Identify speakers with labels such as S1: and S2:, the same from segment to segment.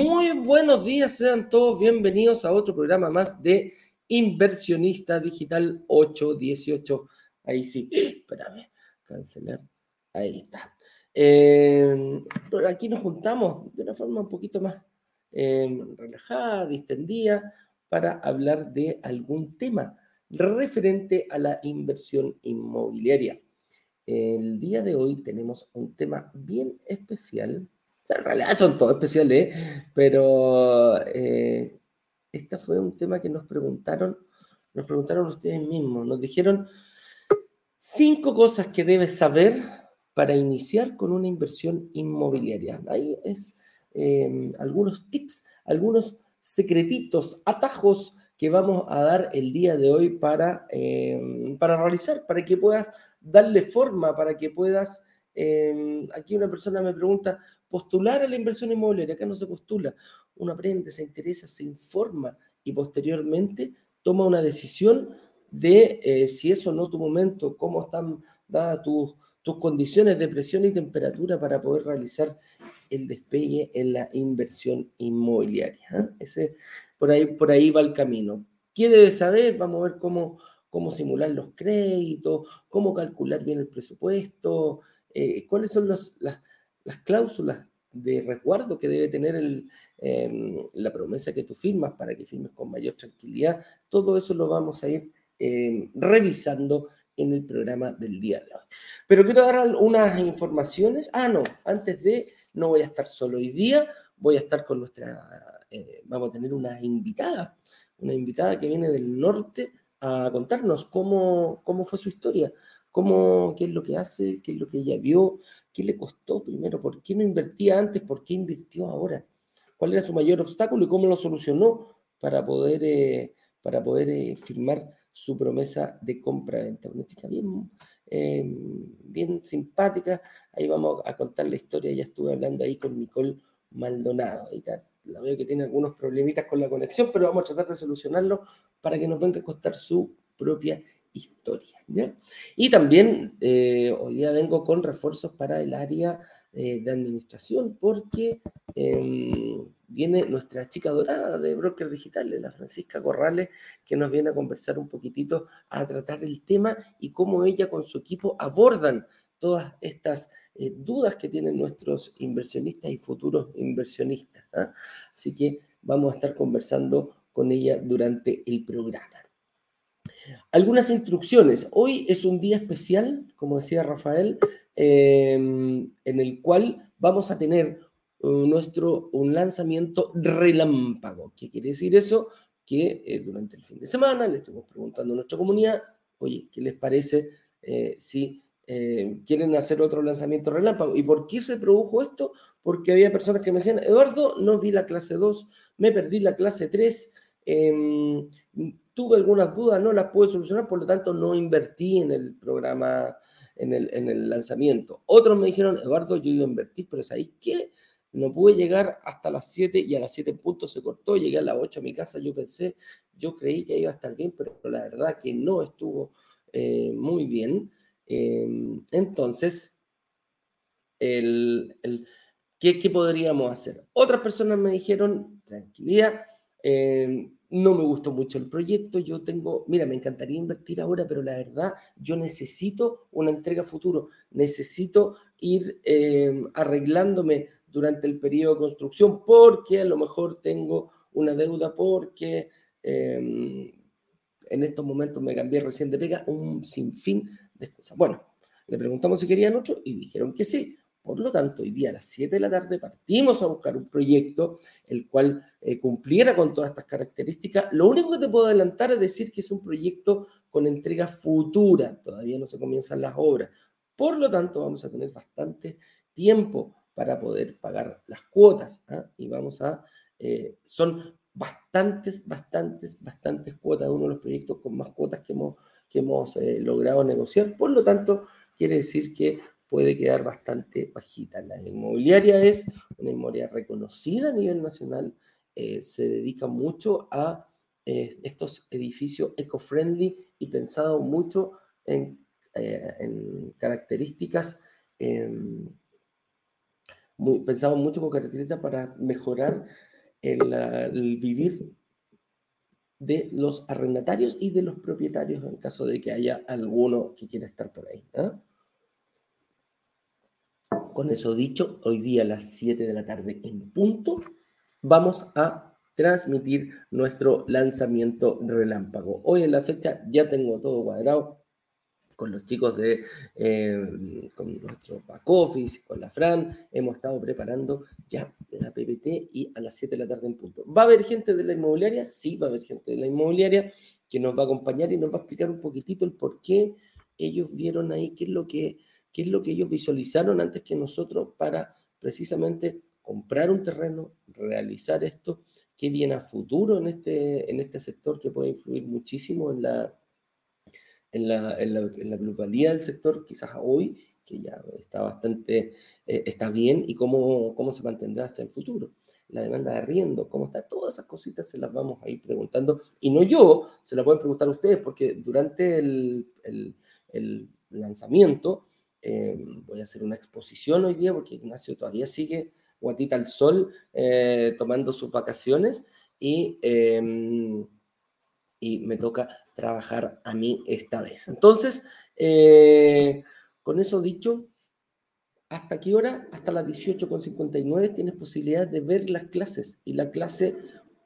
S1: Muy buenos días, sean todos bienvenidos a otro programa más de Inversionista Digital 818. Ahí sí, espérame, cancelar. Ahí está. Eh, aquí nos juntamos de una forma un poquito más eh, relajada, distendida, para hablar de algún tema referente a la inversión inmobiliaria. El día de hoy tenemos un tema bien especial en realidad son todos especiales, pero eh, este fue un tema que nos preguntaron, nos preguntaron ustedes mismos, nos dijeron cinco cosas que debes saber para iniciar con una inversión inmobiliaria. Ahí es em, algunos tips, algunos secretitos, atajos que vamos a dar el día de hoy para, em, para realizar, para que puedas darle forma, para que puedas Em, aquí una persona me pregunta, postular a la inversión inmobiliaria, acá no se postula, uno aprende, se interesa, se informa y posteriormente toma una decisión de eh, si es o no tu momento, cómo están dadas tus, tus condiciones de presión y temperatura para poder realizar el despegue en la inversión inmobiliaria. ¿eh? Ese, por, ahí, por ahí va el camino. ¿Qué debes saber? Vamos a ver cómo, cómo simular los créditos, cómo calcular bien el presupuesto, eh, cuáles son las, cláusulas de resguardo que debe tener em, la promesa que tú firmas para que firmes con mayor tranquilidad. Todo eso lo vamos a ir em, revisando en el programa del día de hoy. Pero quiero dar unas informaciones. Ah, no, antes de, no voy a estar solo hoy día, voy a estar con nuestra, eh, vamos a tener una invitada, una invitada que viene del norte a contarnos cómo, cómo fue su historia, cómo, qué es lo que hace, qué es lo que ella vio, qué le costó primero, por qué no invertía antes, por qué invirtió ahora, cuál era su mayor obstáculo y cómo lo solucionó para poder, eh, para poder eh, firmar su promesa de compra-venta. Una chica bien, eh, bien simpática, ahí vamos a contar la historia, ya estuve hablando ahí con Nicole Maldonado. La veo que tiene algunos problemitas con la conexión, pero vamos a tratar de solucionarlo para que nos venga a costar su propia historia. Y también eh, hoy día vengo con refuerzos para el área eh, de administración porque em, viene nuestra chica dorada de Broker Digital, la Francisca Corrales, que nos viene a conversar un poquitito, a tratar el tema y cómo ella con su equipo abordan todas estas eh, dudas que tienen nuestros inversionistas y futuros inversionistas. ¿ah? Así que vamos a estar conversando con ella durante el programa. Algunas instrucciones. Hoy es un día especial, como decía Rafael, em, en el cual vamos a tener uh, nuestro, un lanzamiento relámpago. ¿Qué quiere decir eso? Que eh, durante el fin de semana le estuvimos preguntando a nuestra comunidad, oye, ¿qué les parece eh, si eh, quieren hacer otro lanzamiento relámpago? ¿Y por qué se produjo esto? Porque había personas que me decían, Eduardo, no vi la clase 2, me perdí la clase 3 tuve algunas dudas, no las pude solucionar, por lo tanto no invertí en el programa, en el, en el lanzamiento. Otros me dijeron, Eduardo, yo iba a invertir, pero ¿sabéis qué? No pude llegar hasta las 7 y a las 7 en punto se cortó, llegué a las 8 a mi casa, yo pensé, yo creí que iba a estar bien, pero la verdad que no estuvo eh, muy bien. Em, entonces, el, ¿qué, ¿qué, podríamos hacer? Otras personas me dijeron, tranquilidad, em, no me gustó mucho el proyecto, yo tengo, mira, me encantaría invertir ahora, pero la verdad, yo necesito una entrega futuro, necesito ir eh, arreglándome durante el periodo de construcción porque a lo mejor tengo una deuda, porque em, en estos momentos me cambié recién de pega, un sinfín de excusas. Bueno, le preguntamos si querían otro y dijeron que sí. Por lo tanto, hoy día a las 7 de la tarde partimos a buscar un proyecto el cual eh, cumpliera con todas estas características. Lo único que te puedo adelantar es decir que es un proyecto con entrega futura, todavía no se comienzan las obras. Por lo tanto, vamos a tener bastante tiempo para poder pagar las cuotas ¿ah? y vamos a, eh, son bastantes, bastantes, bastantes cuotas, uno de los proyectos con más cuotas que hemos, eh, logrado negociar. Por lo tanto, quiere decir que puede quedar bastante bajita. La inmobiliaria es una inmobiliaria reconocida a nivel nacional, eh, se dedica mucho a eh, estos edificios eco-friendly y pensado mucho en, eh, características, em, pensado mucho con características para mejorar el, vivir de los arrendatarios y de los propietarios en caso de que haya alguno que quiera estar por ahí. ¿ah? Con eso dicho, hoy día a las 7 de la tarde en punto, vamos a transmitir nuestro lanzamiento relámpago. Hoy en la fecha ya tengo todo cuadrado con los chicos de eh, con nuestro back office, con la Fran, hemos estado preparando ya la PPT y a las 7 de la tarde en punto. ¿Va a haber gente de la inmobiliaria? Sí, va a haber gente de la inmobiliaria que nos va a acompañar y nos va a explicar un poquitito el por qué ellos vieron ahí, qué es lo que, qué es lo que ellos visualizaron antes que nosotros para precisamente comprar un terreno, realizar esto, qué viene a futuro en este, en este sector que puede influir muchísimo en la, en la, en la, plusvalía del sector, quizás hoy, que ya está bastante, eh, está bien, y cómo, cómo se mantendrá hasta el futuro. La demanda de arriendo, cómo está, todas esas cositas se las vamos a ir preguntando. Y no yo, se las pueden preguntar ustedes, porque durante el, el, el lanzamiento eh, voy a hacer una exposición hoy día, porque Ignacio todavía sigue guatita al sol, eh, tomando sus vacaciones, y em, y me toca trabajar a mí esta vez. Entonces, eh, con eso dicho, ¿hasta qué hora? Hasta las 18.59 tienes posibilidad de ver las clases y la clase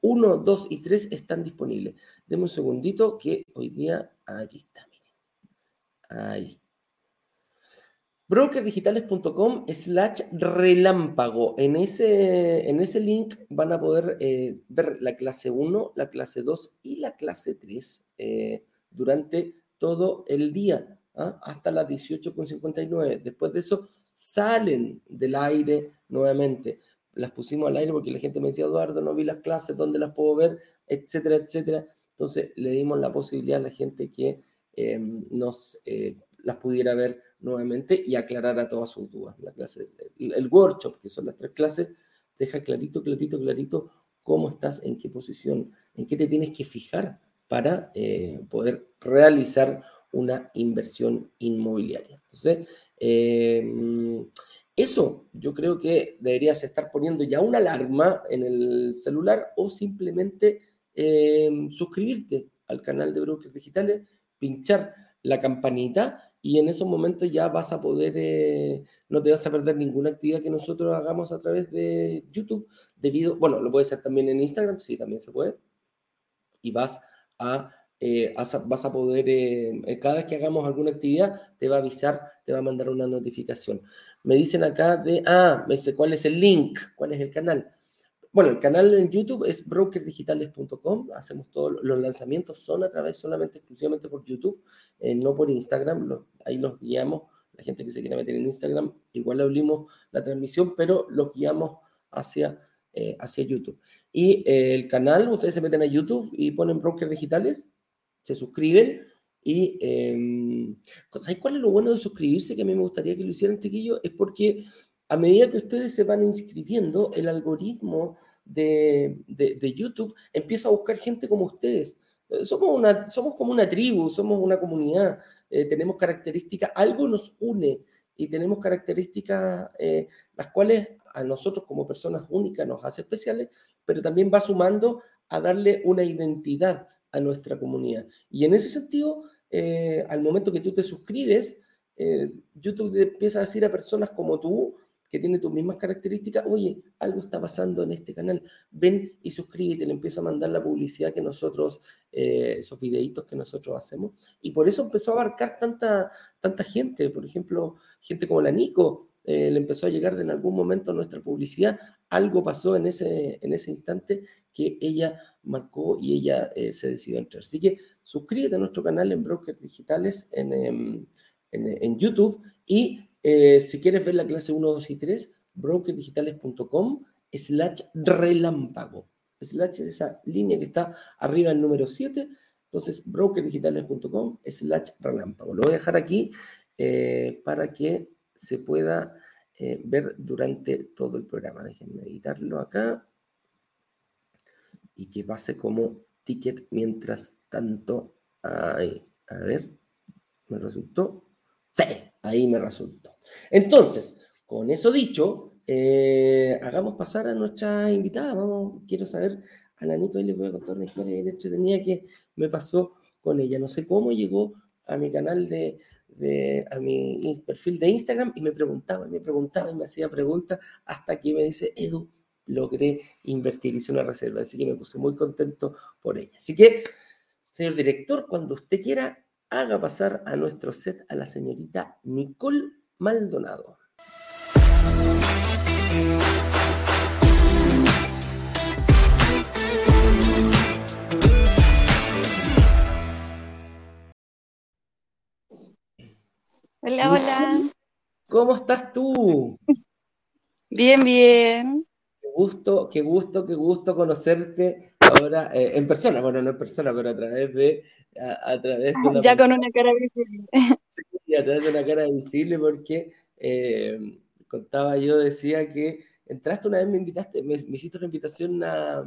S1: 1, 2 y 3 están disponibles. Deme un segundito que hoy día, aquí está, miren. Ahí brokerdigitales.com slash relámpago. En ese, en ese link van a poder eh, ver la clase 1, la clase 2 y la clase 3 eh, durante todo el día, ¿ah? hasta las 18.59. Después de eso salen del aire nuevamente. Las pusimos al aire porque la gente me decía, Eduardo, no vi las clases, ¿dónde las puedo ver? Etcétera, etcétera. Entonces le dimos la posibilidad a la gente que eh, nos las pudiera ver nuevamente y aclarar a todas sus dudas. La clase, el, workshop, que son las tres clases, deja clarito, clarito, clarito cómo estás, en qué posición, en qué te tienes que fijar para eh, poder realizar una inversión inmobiliaria. Entonces, em, eso yo creo que deberías estar poniendo ya una alarma en el celular o simplemente em, suscribirte al canal de Brokers Digitales, pinchar la campanita y en esos momentos ya vas a poder, eh, no te vas a perder ninguna actividad que nosotros hagamos a través de YouTube, debido, bueno, lo puedes hacer también en Instagram, sí, también se puede, y vas a, eh, vas a poder, eh, cada vez que hagamos alguna actividad, te va a avisar, te va a mandar una notificación. Me dicen acá de, ah, me sé cuál es el link, cuál es el canal. Bueno, el canal en YouTube es brokerdigitales.com. Hacemos todos los lanzamientos, son a través solamente, exclusivamente por YouTube, eh, no por Instagram. ahí los guiamos. La gente que se quiera meter en Instagram, igual abrimos la transmisión, pero los guiamos hacia, eh, hacia YouTube. Y eh, el canal, ustedes se meten a YouTube y ponen Broker Digitales, se suscriben. Y, eh, ¿sabes cuál es lo bueno de suscribirse? Que a mí me gustaría que lo hicieran, chiquillos, es porque a medida que ustedes se van inscribiendo, el algoritmo de, YouTube empieza a buscar gente como ustedes. Eh, somos, una, somos como una tribu, somos una comunidad, eh, tenemos características, algo nos une y tenemos características eh, las cuales a nosotros como personas únicas nos hace especiales, pero también va sumando a darle una identidad a nuestra comunidad. Y en ese sentido, al momento que tú te suscribes, YouTube empieza a decir a personas como tú, que tiene tus mismas características, oye, algo está pasando en este canal, ven y suscríbete, le empieza a mandar la publicidad que nosotros, eh, esos videitos que nosotros hacemos. Y por eso empezó a abarcar tanta, tanta gente, por ejemplo, gente como la Nico, eh, le empezó a llegar en algún momento nuestra publicidad, algo pasó en ese, en ese instante que ella marcó y ella eh, se decidió entrar. Así que suscríbete a nuestro canal en Brokers Digitales en, em, en YouTube y eh, si quieres ver la clase 1, 2 y 3, brokerdigitales.com slash relámpago. Slash es esa línea que está arriba el número 7. Entonces, brokerdigitales.com slash relámpago. Lo voy a dejar aquí eh, para que se pueda eh, ver durante todo el programa. Déjenme editarlo acá y que pase como ticket mientras tanto. Ahí, a ver, me resultó. Sí, ahí me resultó. Entonces, con eso dicho, eh, hagamos pasar a nuestra invitada. Vamos, quiero saber a la Nico y les voy a contar una historia entretenida que me pasó con ella. No sé cómo llegó a mi canal de, a mi perfil de Instagram y me preguntaba, me preguntaba y me hacía preguntas hasta que me dice, Edu, logré invertir, hice una reserva, así que me puse muy contento por ella. Así que, señor director, cuando usted quiera, haga pasar a nuestro set a la señorita Nicole Maldonado.
S2: Hola, hola.
S1: ¿Cómo estás tú?
S2: Bien, bien.
S1: Qué gusto, qué gusto, qué gusto conocerte ahora eh, en persona. Bueno, no en persona, pero a través de, a, través de
S2: una Ya con una cara visible.
S1: Sí, a través de una cara visible, porque eh, contaba yo, decía que entraste una vez, me invitaste, me, hiciste una invitación a,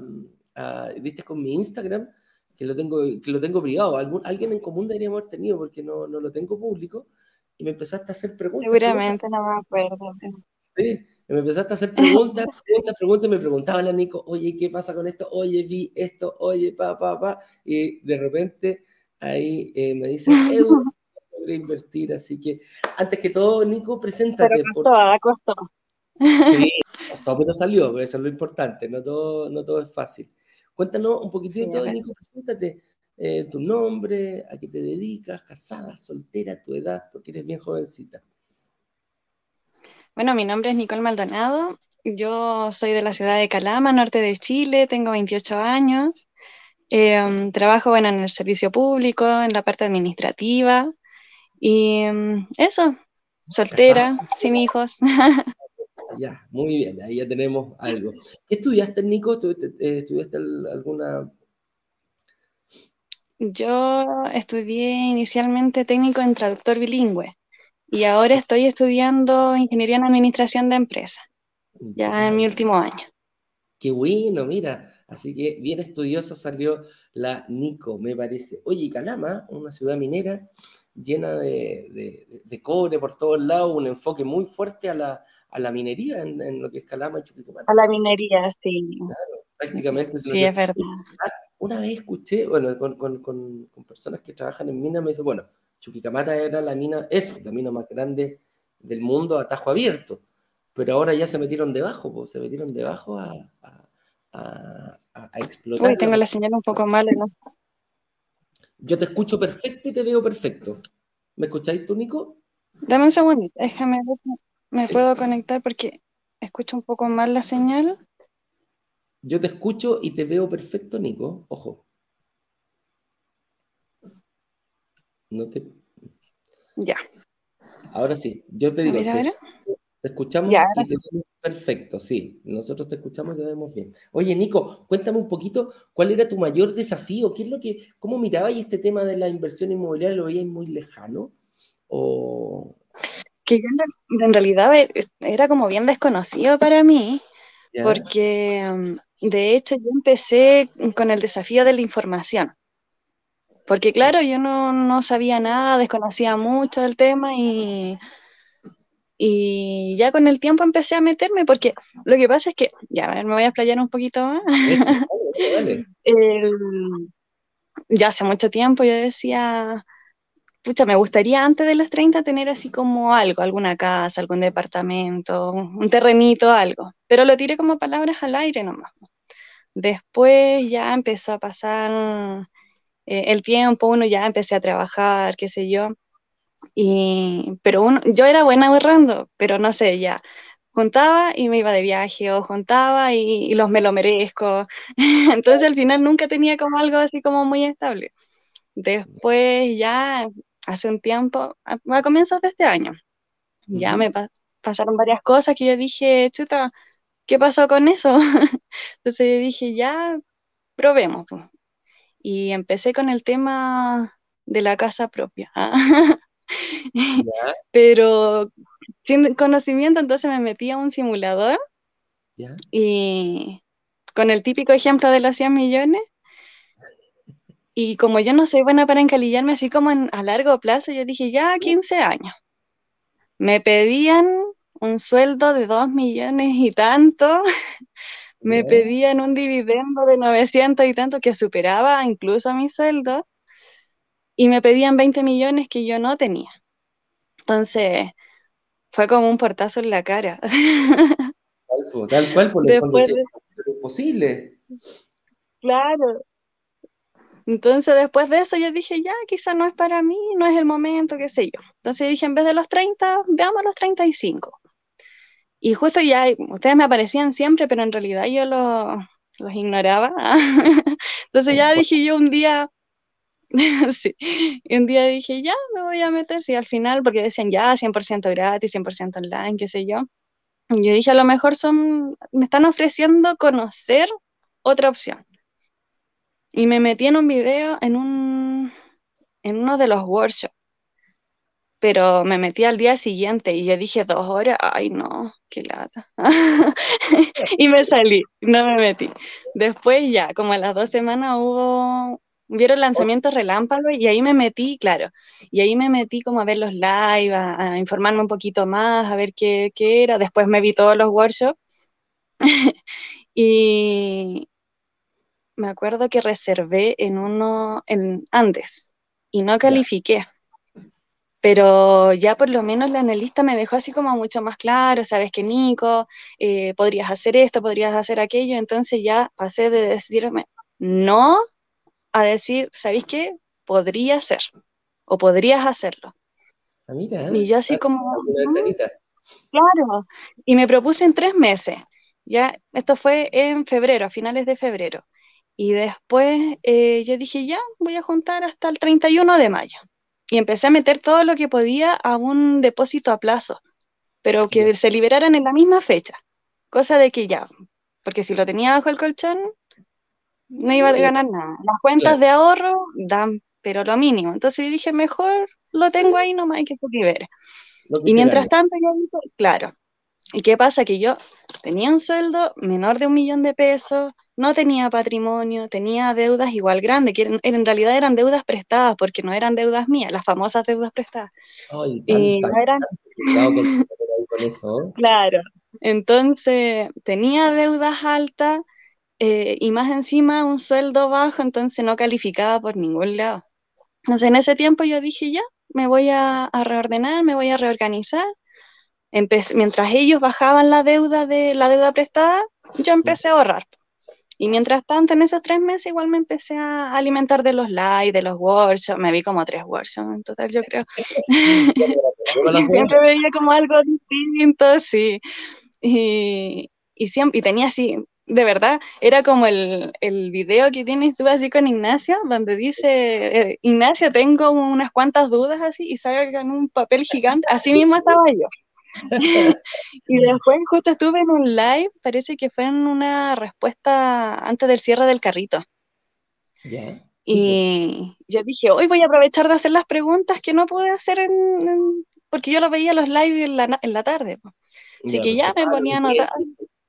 S1: a, viste con mi Instagram, que lo tengo, que lo tengo privado. Algún, alguien en común deberíamos haber tenido, porque no, no lo tengo público y me empezaste a hacer preguntas.
S2: Seguramente no me acuerdo.
S1: Sí, me empezaste a hacer preguntas, preguntas, preguntas, y me preguntaban a Nico, oye, ¿qué pasa con esto? Oye, vi esto, oye, pa, pa, pa, y de repente ahí eh, me dicen, logré invertir, así que antes que todo, Nico, preséntate.
S2: Pero costó, por... costó.
S1: Sí, costó, pero salió, eso es lo importante, no todo, no todo es fácil. Cuéntanos un poquitito, de Nico, preséntate. Eh, tu nombre, a qué te dedicas, casada, soltera, tu edad, porque eres bien jovencita.
S2: Bueno, mi nombre es Nicole Maldonado, yo soy de la ciudad de Calama, norte de Chile, tengo 28 años, em, trabajo bueno, en el servicio público, en la parte administrativa, y em, eso, soltera, sin hijos.
S1: Ya, muy bien, ahí ya tenemos algo. ¿Qué estudiaste, Nico? ¿Estudiaste alguna
S2: yo estudié inicialmente técnico en traductor bilingüe y ahora estoy estudiando ingeniería en administración de empresas, ya en mi último año.
S1: Qué bueno, mira, así que bien estudiosa salió la Nico, me parece. Oye, Calama, una ciudad minera llena de, cobre por todos lados, un enfoque muy fuerte a la, minería en, lo que es Calama y
S2: Chuquicamata. A la minería, sí.
S1: Claro, prácticamente.
S2: Sí, es verdad
S1: una vez escuché, bueno, con, personas que trabajan en minas, me dice, bueno, Chuquicamata era la mina, es la mina más grande del mundo a tajo abierto, pero ahora ya se metieron debajo, pues, se metieron debajo a, explotar.
S2: Uy, tengo la señal un poco mal, ¿no?
S1: Yo te escucho perfecto y te veo perfecto. ¿Me escucháis tú, Nico?
S2: Dame un segundo, déjame ver si me puedo conectar porque escucho un poco mal la señal.
S1: Yo te escucho y te veo perfecto, Nico. Ojo. No te...
S2: Ya.
S1: Ahora sí, yo te digo, te, escuchamos y te vemos perfecto, sí. Nosotros te escuchamos y te vemos bien. Oye, Nico, cuéntame un poquito, ¿cuál era tu mayor desafío? ¿Qué es lo que, cómo mirabas este tema de la inversión inmobiliaria? ¿Lo veías muy lejano? ¿O...
S2: Que en realidad era como bien desconocido para mí, porque mm, de hecho, yo empecé con el desafío de la información, porque claro, yo no, sabía nada, desconocía mucho del tema y, y ya con el tiempo empecé a meterme, porque lo que pasa es que, ya, a ver, me voy a explayar un poquito más. ya hace mucho tiempo yo decía, pucha, me gustaría antes de los 30 tener así como algo, alguna casa, algún departamento, un terrenito, algo, pero lo tiré como palabras al aire nomás. Después ya empezó a pasar eh, el tiempo, uno ya empecé a trabajar, qué sé yo. Y, pero uno, yo era buena ahorrando, pero no sé, ya juntaba y me iba de viaje o juntaba y, los me lo merezco. Entonces al final nunca tenía como algo así como muy estable. Después ya hace un tiempo, a, comienzos de este año, ya me pasaron varias cosas que yo dije, chuta, ¿qué pasó con eso? Entonces dije, ya, probemos. Y empecé con el tema de la casa propia. Pero sin conocimiento, entonces me metí a un simulador y con el típico ejemplo de los 100 millones. Y como yo no soy buena para encalillarme así como a largo plazo, yo dije, ya 15 años. Me pedían un sueldo de dos millones y tanto, me pedían un dividendo de 900 y tanto que superaba incluso a mi sueldo y me pedían 20 millones que yo no tenía. Entonces, fue como un portazo en la cara.
S1: Tal, cual, por el fondo, es posible.
S2: Claro. Entonces, después de eso, yo dije, ya, quizá no es para mí, no es el momento, qué sé yo. Entonces dije, en vez de los 30, veamos los 35. Y justo ya, ustedes me aparecían siempre, pero en realidad yo los ignoraba. Entonces ya dije yo un día, y un día dije, ya, me voy a meter, sí, al final, porque decían ya, 100% gratis, 100% online, qué sé yo. Y yo dije, a lo mejor son, me están ofreciendo conocer otra opción. Y me metí en un video en un, en uno de los workshops pero me metí al día siguiente y yo dije dos horas, ay no, qué lata. y me salí, no me metí. Después ya, como a las dos semanas hubo, vieron lanzamientos relámpagos y ahí me metí, claro, y ahí me metí como a ver los live, a, informarme un poquito más, a ver qué, qué era. Después me vi todos los workshops y me acuerdo que reservé en uno en Andes y no califiqué pero ya por lo menos la analista me dejó así como mucho más claro, sabes que Nico, eh, podrías hacer esto, podrías hacer aquello, entonces ya pasé de decirme no a decir, ¿sabéis qué? Podría ser, o podrías hacerlo.
S1: Ah, mira,
S2: y yo así como... Claro, y me propuse en tres meses, ya, esto fue en febrero, a finales de febrero, y después eh, yo dije, ya, voy a juntar hasta el 31 de mayo y empecé a meter todo lo que podía a un depósito a plazo, pero que se liberaran en la misma fecha, cosa de que ya, porque si lo tenía bajo el colchón, no iba a ganar nada. Las cuentas de ahorro dan, pero lo mínimo. Entonces dije, mejor lo tengo ahí nomás hay que se libere. Y mientras tanto, yo dije, claro, ¿Y qué pasa? Que yo tenía un sueldo menor de un millón de pesos, no tenía patrimonio, tenía deudas igual grandes, que en, realidad eran deudas prestadas, porque no eran deudas mías, las famosas deudas prestadas. y no eran... Claro, entonces tenía deudas altas eh, y más encima un sueldo bajo, entonces no calificaba por ningún lado. Entonces en ese tiempo yo dije, ya, me voy a reordenar, me voy a reorganizar mientras ellos bajaban la deuda de la deuda prestada, yo empecé a ahorrar. Y mientras tanto, en esos tres meses igual me empecé a alimentar de los live, de los workshops, me vi como tres workshops en total, yo creo. y siempre veía como algo distinto, sí. Y, y, siempre, y tenía así, de verdad, era como el, el video que tienes tú así con Ignacio, donde dice, eh, Ignacio, tengo unas cuantas dudas así, y salga en un papel gigante, así mismo estaba yo. y después justo estuve en un live, parece que fue en una respuesta antes del cierre del carrito. Y yo dije, hoy voy a aprovechar de hacer las preguntas que no pude hacer en, porque yo lo veía los live en la, en la tarde. Así que ya me ponía a anotar.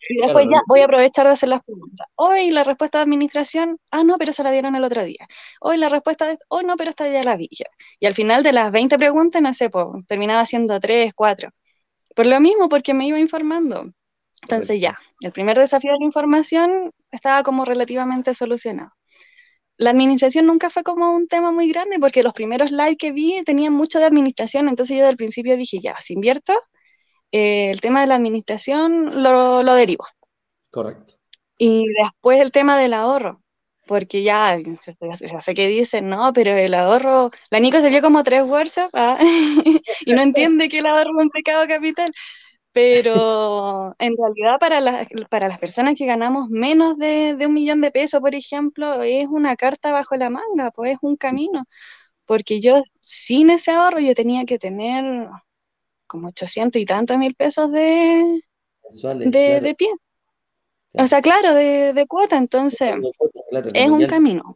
S2: Y después ya voy a aprovechar de hacer las preguntas. Hoy la respuesta de administración, ah, no, pero se la dieron el otro día. Hoy la respuesta de, oh, no, pero esta ya la vi. Y al final de las 20 preguntas, no sé, pues, terminaba haciendo 3, 4. Por lo mismo, porque me iba informando. Entonces ya, el primer desafío de la información estaba como relativamente solucionado. La administración nunca fue como un tema muy grande porque los primeros live que vi tenían mucho de administración, entonces yo del principio dije, ya, si invierto, eh, el tema de la administración lo, lo derivo.
S1: Correcto.
S2: Y después el tema del ahorro porque ya, ya sé que dicen, no, pero el ahorro, la Nico se vio como tres workshops ¿ah? y no entiende que el ahorro es un pecado capital, pero en realidad para, las para las personas que ganamos menos de, un millón de pesos, por ejemplo, es una carta bajo la manga, pues es un camino, porque yo sin ese ahorro yo tenía que tener como 800 y tantos mil pesos de, de, de pie. O sea, claro, de, cuota, entonces es un camino.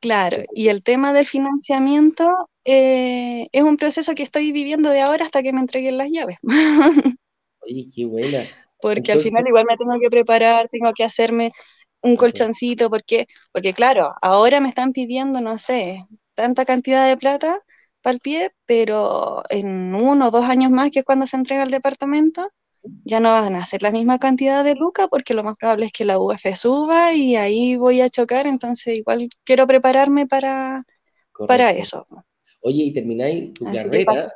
S2: Claro. y el tema del financiamiento eh, es un proceso que estoy viviendo de ahora hasta que me entreguen las llaves.
S1: Oye, qué buena.
S2: Porque al final igual me tengo que preparar, tengo que hacerme un colchoncito, porque, porque claro, ahora me están pidiendo, no sé, tanta cantidad de plata, para el pie, pero en uno o dos años más, que es cuando se entrega el departamento, ya no van a ser la misma cantidad de lucas porque lo más probable es que la UF suba y ahí voy a chocar, entonces igual quiero prepararme para, para eso.
S1: Oye, y termináis tu carrera,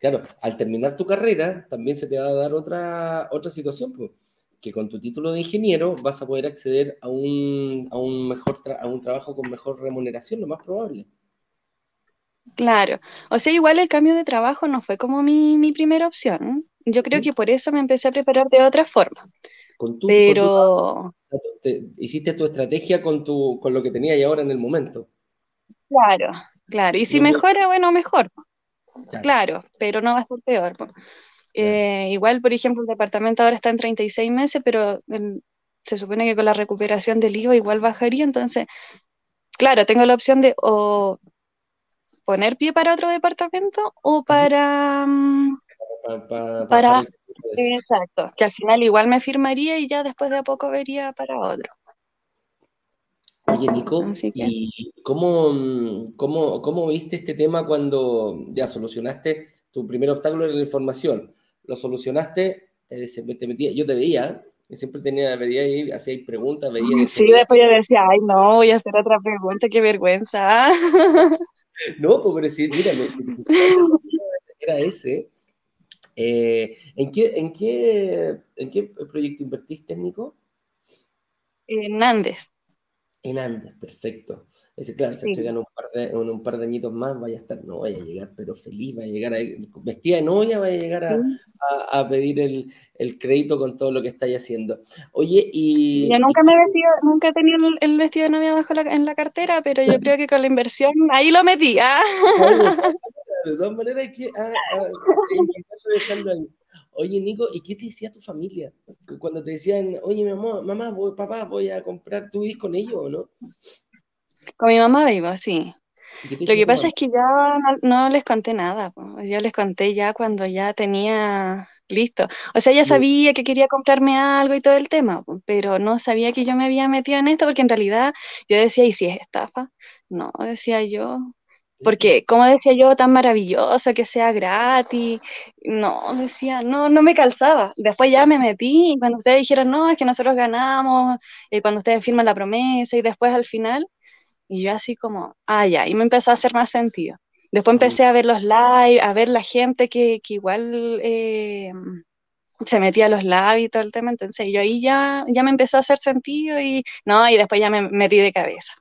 S1: claro, al terminar tu carrera también se te va a dar otra, otra situación, que con tu título de ingeniero vas a poder acceder a un, a un mejor a un trabajo con mejor remuneración, lo más probable.
S2: Claro, o sea, igual el cambio de trabajo no fue como mi, mi primera opción. Yo creo que por eso me empecé a preparar de otra forma.
S1: Con tu,
S2: Pero...
S1: hiciste tu estrategia con, tu, con lo que tenías y ahora en el momento.
S2: Claro, claro. Y si mejora, bueno, mejor. Claro. pero no va a ser peor. Eh, igual, por ejemplo, el departamento ahora está en 36 meses, pero se supone que con la recuperación del IVA igual bajaría. Entonces, claro, tengo la opción de o poner pie para otro departamento o para... Mm, para, exacto, que al final igual me firmaría y ya después de a poco vería para otro.
S1: Oye, Nico, ¿y cómo, cómo, cómo, viste este tema cuando ya solucionaste tu primer obstáculo en la información? Lo solucionaste, te, metía, yo te veía, siempre tenía, veía ahí, hacía preguntas, veía...
S2: Sí, después yo decía, ay, no, voy a hacer otra pregunta, qué vergüenza.
S1: no, pues decir, mira, era ese, eh, ¿en, qué, en, qué, ¿En qué proyecto invertiste, Nico?
S2: En Andes.
S1: En Andes, perfecto. Ese, claro, se llegan un par, de, un, par de añitos más, vaya a estar, no vaya a llegar, pero feliz, vaya a llegar, a, vestida de novia, vaya a llegar a, a, pedir el, el, crédito con todo lo que estáis haciendo. Oye, y...
S2: Yo nunca me he vestido, nunca he tenido el, vestido de novia abajo en la cartera, pero yo creo que con la inversión ahí lo metí. ¿ah?
S1: De todas maneras hay que ah, ah, dejarlo ahí. Oye, Nico, ¿y qué te decía tu familia? Cuando te decían, oye, mi mamá, mamá voy, papá, voy a comprar, ¿tú vivís con ellos o no?
S2: Con mi mamá vivo, sí. Lo que pasa es que ya no, les conté nada. Yo les conté ya cuando ya tenía listo. O sea, ya sabía que quería comprarme algo y todo el tema, pero no sabía que yo me había metido en esto porque en realidad yo decía, ¿y si es estafa? No, decía yo, porque, como decía yo, tan maravilloso que sea gratis. No, decía, no, no me calzaba. Después ya me metí y cuando ustedes dijeron, no, es que nosotros ganamos, eh, cuando ustedes firman la promesa y después al final, y yo así como, ah, ya, y me empezó a hacer más sentido. Después empecé a ver los live, a ver la gente que, que igual eh, se metía a los live y todo el tema, entonces yo ahí ya, ya me empezó a hacer sentido y no, y después ya me metí de cabeza.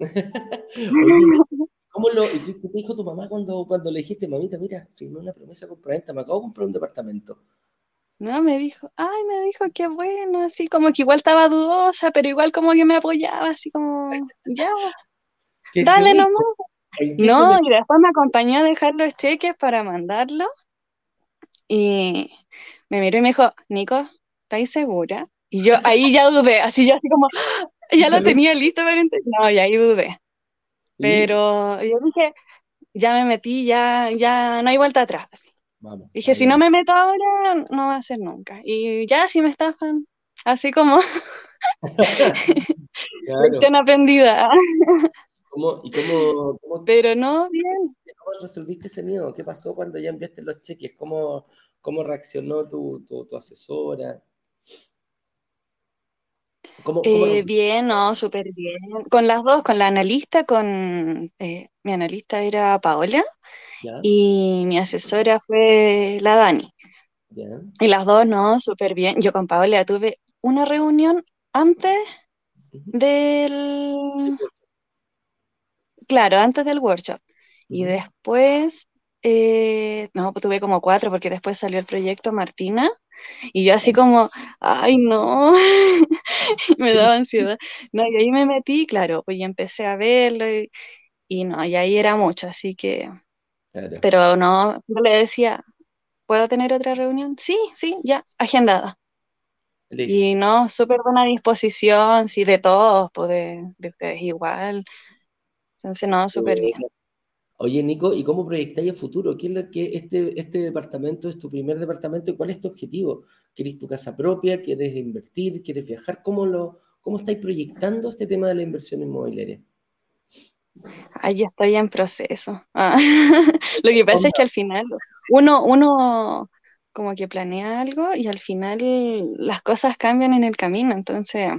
S1: ¿Cómo lo, qué, te dijo tu mamá cuando, cuando le dijiste, mamita, mira, firmé una promesa compraventa, me acabo de comprar un departamento?
S2: No, me dijo, ay, me dijo qué bueno, así como que igual estaba dudosa, pero igual como que me apoyaba, así como, ya, dale nomás. No, y después me acompañó a dejar los cheques para mandarlo. Y me miró y me dijo, Nico, ¿estáis segura? Y yo ahí ya dudé, así yo así como, ya lo tenía listo, pero no, y ahí dudé. Pero yo dije, ya me metí, ya, ya no hay vuelta atrás. dije, si no me meto ahora, no va a ser nunca. Y ya si me estafan, así como claro. aprendida.
S1: ¿Cómo, y cómo,
S2: Pero no, bien.
S1: ¿Cómo resolviste ese miedo? ¿Qué pasó cuando ya enviaste los cheques? ¿Cómo, cómo reaccionó tu, tu, tu asesora?
S2: Eh, bien, no, súper bien. Con las dos, con la analista, con eh, mi analista era Paola y mi asesora fue la Dani. Y las dos, no, súper bien. Yo con Paola tuve una reunión antes del... Claro, antes del workshop. Y después, eh, no, pues tuve como cuatro porque después salió el proyecto Martina y yo así como, ay, no, me daba ansiedad. No, y ahí me metí, claro, pues y empecé a verlo y, no, y ahí era mucho, así que, pero no, yo le decía, ¿puedo tener otra reunión? Sí, sí, ya, agendada. Y no, súper buena disposición, sí, de todos, pues de, de ustedes igual. Entonces, no, súper bien.
S1: Oye, Nico, ¿y cómo proyectáis el futuro? ¿Qué es lo que este, este departamento es tu primer departamento? ¿Cuál es tu objetivo? ¿Quieres tu casa propia? ¿Quieres invertir? ¿Quieres viajar? ¿Cómo, lo, cómo estáis proyectando este tema de la inversión inmobiliaria?
S2: Ahí estoy en proceso. Ah, lo que pasa es que al final uno, uno como que planea algo y al final las cosas cambian en el camino. Entonces,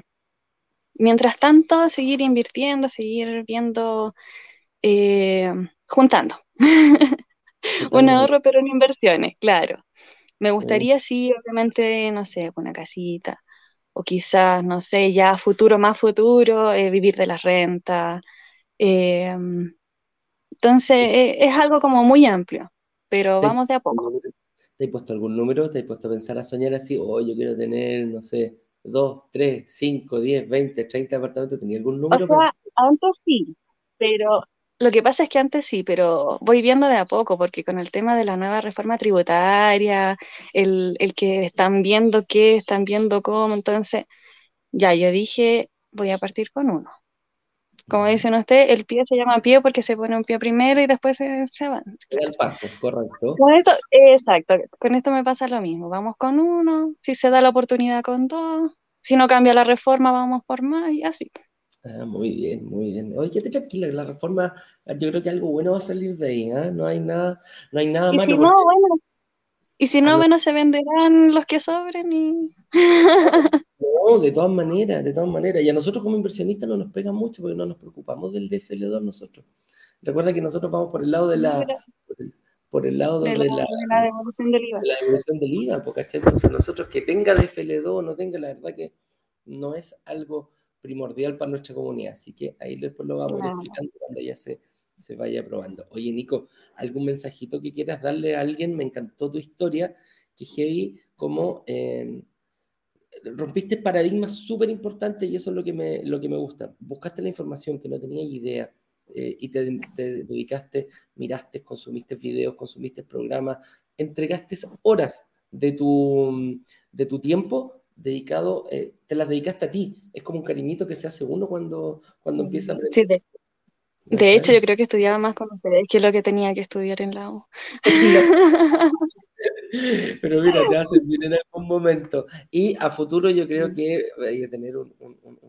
S2: mientras tanto, seguir invirtiendo, seguir viendo, eh, juntando. Un ahorro, pero en inversiones, claro. Me gustaría, sí, obviamente, no sé, una casita, o quizás, no sé, ya futuro más futuro, eh, vivir de la renta. Em, entonces, e, es algo como muy amplio, pero vamos de a poco.
S1: ¿Te has puesto algún número? ¿Te has puesto a pensar, a soñar así? Oh, yo quiero tener, no sé, 2, 3, 5, 10, 20, 30 apartamentos. ¿Tenía algún número?
S2: O sea, antes sí, pero lo que pasa es que antes sí, pero voy viendo de a poco, porque con el tema de la nueva reforma tributaria, el, el que están viendo qué, están viendo cómo, entonces, ya yo dije, voy a partir con uno. Como dicen ustedes, el pie se llama pie porque se pone un pie primero y después se, se van.
S1: el paso, correcto.
S2: Con esto, exacto, con esto me pasa lo mismo. Vamos con uno, si se da la oportunidad con dos, si no cambia la reforma, vamos por más y así.
S1: Ah, muy bien, muy bien. Oye, quédate tranquila, la reforma, yo creo que algo bueno va a salir de ahí, ¿eh? No hay nada, no hay nada
S2: y
S1: malo.
S2: Si no, bueno, y si no, bueno, se venderán los que sobren y...
S1: No, de todas maneras, de todas maneras. Y a nosotros como inversionistas no nos pega mucho porque no nos preocupamos del DFL2 nosotros. Recuerda que nosotros vamos por el lado de la... Por el, lado de, la,
S2: la, devolución del IVA.
S1: la devolución del IVA, porque entonces nosotros que tenga DFL2 o no tenga, la verdad que no es algo primordial para nuestra comunidad. Así que ahí después lo vamos a ir explicando cuando ya se, se vaya probando. Oye, Nico, ¿algún mensajito que quieras darle a alguien? Me encantó tu historia, que heavy, como eh, rompiste paradigmas súper importantes y eso es lo que, me, lo que me gusta. Buscaste la información que no tenías idea eh, y te, dedicaste, miraste, consumiste videos, consumiste programas, entregaste horas de tu, de tu tiempo dedicado, eh, te las dedicaste a ti. Es como un cariñito que se hace uno cuando, cuando empieza a aprender.
S2: Sí, de, hecho, yo creo que estudiaba más con ustedes que lo que tenía que estudiar en la U.
S1: Pero mira, te hace bien en algún momento. Y a futuro yo creo que hay que tener un,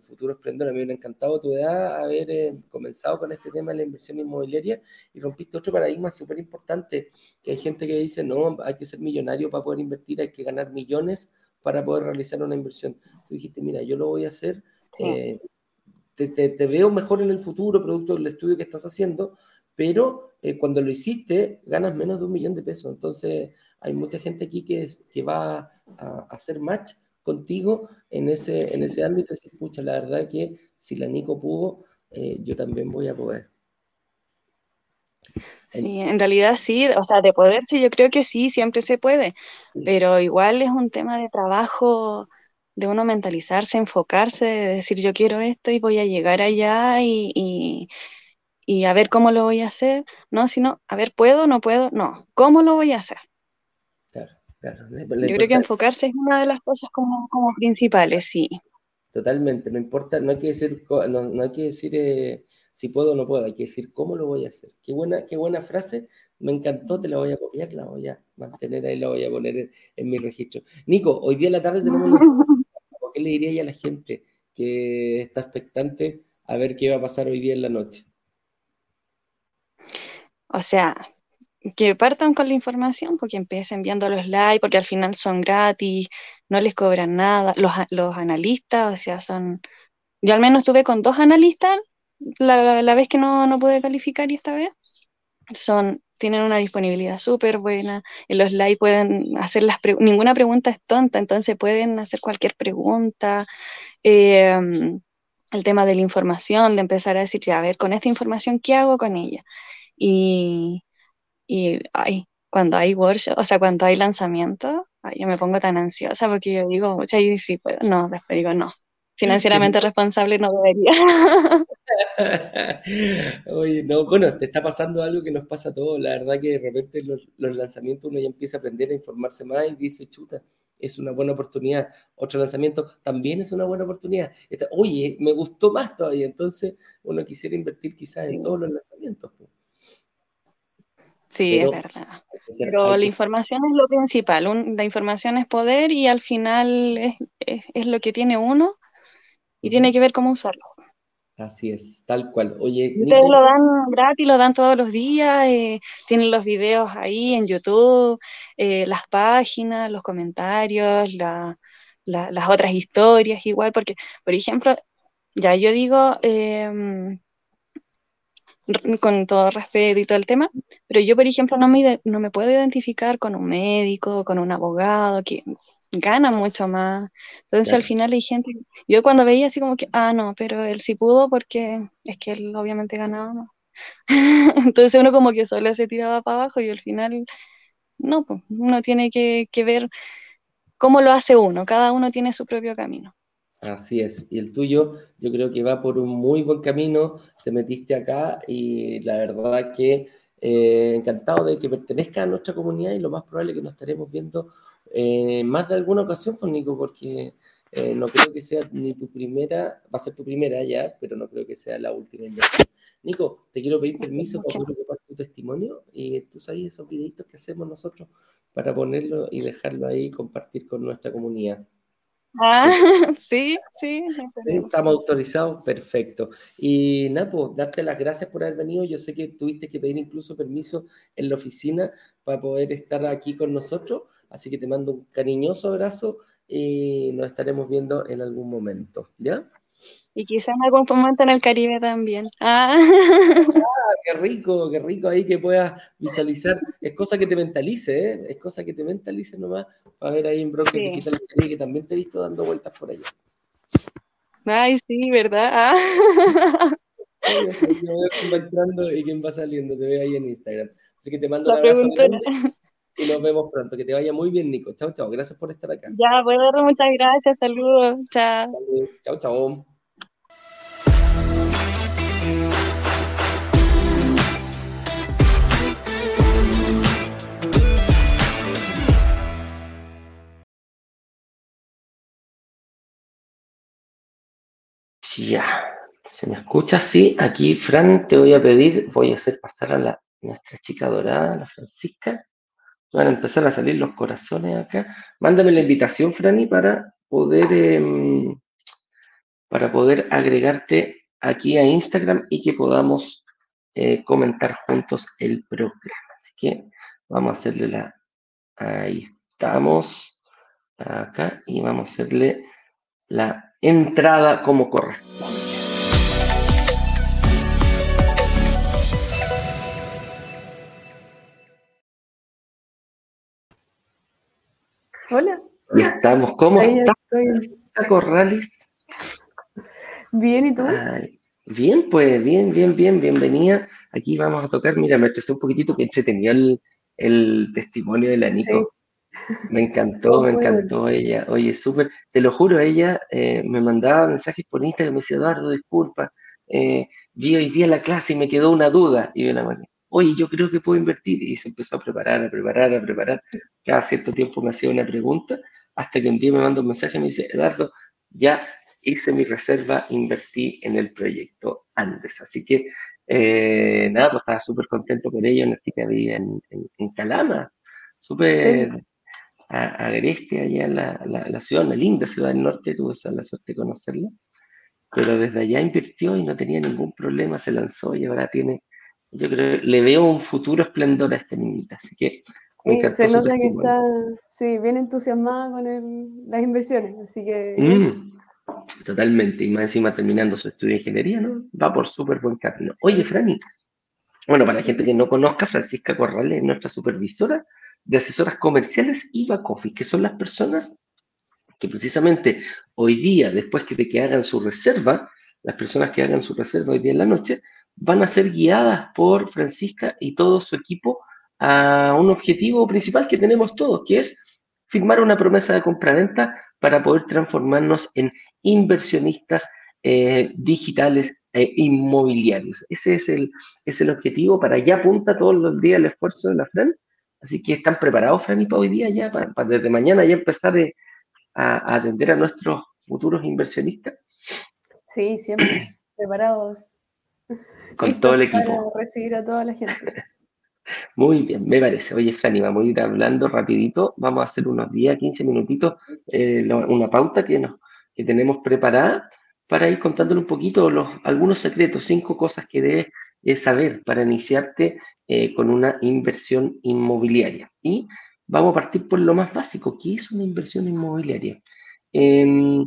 S1: futuro esplendor. A mí me ha encantado tu edad haber eh, comenzado con este tema de la inversión inmobiliaria y rompiste otro paradigma súper importante, que hay gente que dice, no, hay que ser millonario para poder invertir, hay que ganar millones para poder realizar una inversión. Tú dijiste, mira, yo lo voy a hacer, eh, te, veo mejor en el futuro, producto del estudio que estás haciendo, pero eh, cuando lo hiciste ganas menos de un millón de pesos. Entonces hay mucha gente aquí que, que va a, hacer match contigo en ese, en ese ámbito y decir, pucha, la verdad que si la Nico pudo, eh, yo también voy a poder.
S2: Sí, en realidad sí, o sea, de poderse yo creo que sí, siempre se puede, pero igual es un tema de trabajo, de uno mentalizarse, enfocarse, de decir yo quiero esto y voy a llegar allá y, y, a ver cómo lo voy a hacer, no, sino, a ver, ¿puedo, no puedo? No, ¿cómo lo voy a hacer?
S1: Claro, claro.
S2: Yo creo que enfocarse es una de las cosas como, como principales, sí.
S1: Totalmente, no importa, no hay que decir, no, hay que decir eh, si puedo o no puedo, hay que decir cómo lo voy a hacer. Qué buena, qué buena frase, me encantó, te la voy a copiar, la voy a mantener ahí, la voy a poner en, mi registro. Nico, hoy día en la tarde tenemos ¿Qué le diría a la gente que está expectante a ver qué va a pasar hoy día en la noche?
S2: O sea, que partan con la información, porque empiecen viendo los likes, porque al final son gratis, no les cobran nada. Los, los analistas, o sea, son... Yo al menos estuve con dos analistas la, la vez que no, no pude calificar y esta vez. Son, tienen una disponibilidad súper buena. En los likes pueden hacer las preguntas, ninguna pregunta es tonta, entonces pueden hacer cualquier pregunta. Em, el tema de la información, de empezar a decir, ya, a ver, con esta información, ¿qué hago con ella? Y, y ay, cuando hay workshop, o sea, cuando hay lanzamiento, yo me pongo tan ansiosa porque yo digo, mucha y sí puedo, no, después digo, no, financieramente responsable no debería.
S1: Oye, no, bueno, te está pasando algo que nos pasa a todos, la verdad que de repente los, los lanzamientos uno ya empieza a aprender a informarse más y dice, chuta, es una buena oportunidad. Otro lanzamiento también es una buena oportunidad. Oye, me gustó más todavía, entonces uno quisiera invertir quizás en todos los lanzamientos.
S2: Sí, es verdad. Pero la información es lo principal. la información es poder y al final es, lo que tiene uno y tiene que ver cómo usarlo.
S1: Así es, tal cual. Oye,
S2: Ustedes lo dan gratis, lo dan todos los días, eh, tienen los videos ahí en YouTube, eh, las páginas, los comentarios, las otras historias igual, porque, por ejemplo, ya yo digo, em, con todo respeto y todo el tema, pero yo, por ejemplo, no me, no me puedo identificar con un médico, con un abogado, que gana mucho más. Entonces al final hay gente, yo cuando veía así como que, ah, no, pero él sí pudo porque es que él obviamente ganaba más. Entonces uno como que solo se tiraba para abajo y al final, no, pues uno tiene que, que ver cómo lo hace uno, cada uno tiene su propio camino.
S1: Así es, y el tuyo yo creo que va por un muy buen camino, te metiste acá y la verdad que eh, encantado de que pertenezca a nuestra comunidad y lo más probable es que nos estaremos viendo eh, más de alguna ocasión, pues Nico, porque eh, no creo que sea ni tu primera, va a ser tu primera ya, pero no creo que sea la última inversión. Nico, te quiero pedir permiso para poder tu testimonio y tú sabes esos videitos que hacemos nosotros para ponerlo y dejarlo ahí compartir con nuestra comunidad.
S2: Ah, sí, sí.
S1: Estamos autorizados, perfecto. Y Napo, darte las gracias por haber venido. Yo sé que tuviste que pedir incluso permiso en la oficina para poder estar aquí con nosotros, así que te mando un cariñoso abrazo y nos estaremos viendo en algún momento, ¿ya?
S2: Y quizás en algún momento en el Caribe también. Ah.
S1: ah. qué rico, qué rico ahí que puedas visualizar. Es cosa que te mentalice, ¿eh? Es cosa que te mentalice nomás para ver ahí en Broker Digital que también te he visto dando vueltas por allá.
S2: Ay, sí, ¿verdad? Ah.
S1: Yo veo quién va entrando y quién va saliendo, te veo ahí en Instagram. Así que te mando un abrazo y nos vemos pronto. Que te vaya muy bien, Nico. Chao, chao. Gracias por estar acá.
S2: Ya, bueno, muchas gracias. Saludos. Chao.
S1: Chao, chao. Ya, ¿se me escucha? Sí, aquí, Fran, te voy a pedir, voy a hacer pasar a la, nuestra chica dorada, la Francisca. Van a empezar a salir los corazones acá. Mándame la invitación, Franny, para poder, em, para poder agregarte aquí a Instagram y que podamos eh, comentar juntos el programa. Así que vamos a hacerle la... Ahí estamos. Acá. Y vamos a hacerle la entrada como corresponde.
S3: Hola.
S1: Estamos. ¿Cómo estás, Corrales?
S3: Bien, ¿y tú?
S1: bien, pues, bien, bien, bien, bienvenida. Aquí vamos a tocar, mira, me estresé un poquitito que entretenió el, el testimonio de la Nico. Me encantó, me encantó ella. Oye, súper, te lo juro, ella eh, me mandaba mensajes por Instagram, me decía, Eduardo, disculpa, eh, vi hoy día la clase y me quedó una duda. Y yo la mandé, oye, yo creo que puedo invertir. Y se empezó a preparar, a preparar, a preparar. Cada cierto tiempo me hacía una pregunta, hasta que un día me manda un mensaje y me dice, Eduardo, ya hice mi reserva, invertí en el proyecto Andes. Así que, eh, nada, pues estaba súper contento con ella, una chica vive en, en, Calama, súper agreste allá en la, la, ciudad, una linda ciudad del norte, tuve la suerte de conocerla, pero desde allá invirtió y no tenía ningún problema, se lanzó y ahora tiene, yo creo, le veo un futuro esplendor a esta niñita, así que
S3: me encantó Se nota que está, sí, bien entusiasmada con el, las inversiones, así que...
S1: Mm, totalmente, y más encima terminando su estudio de ingeniería, ¿no? Va por súper buen camino. Oye, Franny, bueno, para la gente que no conozca, Francisca Corrales es nuestra supervisora de asesoras comerciales y back office, que son las personas que precisamente hoy día, después que, de que hagan su reserva, las personas que hagan su reserva hoy día en la noche, van a ser guiadas por Francisca y todo su equipo a un objetivo principal que tenemos todos, que es firmar una promesa de compraventa para poder transformarnos en inversionistas eh, digitales e inmobiliarios. Ese es el, es el objetivo, para allá apunta todos los días el esfuerzo de la FRAN Así que están preparados, Franny, para hoy día ya, para, desde mañana ya empezar eh, a, atender a nuestros futuros inversionistas.
S3: Sí, siempre preparados.
S1: Con todo el equipo.
S3: Para recibir a toda la gente.
S1: Muy bien, me parece. Oye, Franny, vamos a ir hablando rapidito. Vamos a hacer unos 10, 15 minutitos, eh, una pauta que, nos, que tenemos preparada para ir contándole un poquito los, algunos secretos, cinco cosas que debes eh, saber para iniciarte eh, con una inversión inmobiliaria. Y vamos a partir por lo más básico, ¿qué es una inversión inmobiliaria? Em,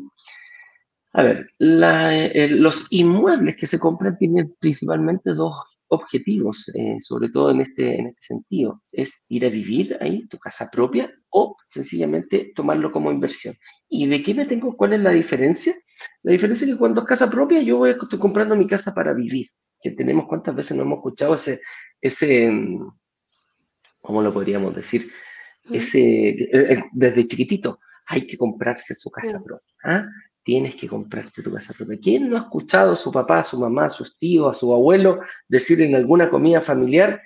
S1: a ver, eh, los inmuebles que se compran tienen principalmente dos objetivos, eh, sobre todo en este, en este sentido. Es ir a vivir ahí, tu casa propia, o sencillamente tomarlo como inversión. ¿Y de qué me tengo? ¿Cuál es la diferencia? La diferencia es que cuando es casa propia, yo voy, estoy comprando mi casa para vivir. Que tenemos, ¿cuántas veces no hemos escuchado ese, ese mm, ¿cómo lo podríamos decir? Ese, eh, desde chiquitito, hay que comprarse su casa propia. ¿ah? tienes que comprarte tu casa propia. ¿Quién no ha escuchado a su papá, a su mamá, a sus tíos, a su abuelo decir en alguna comida familiar,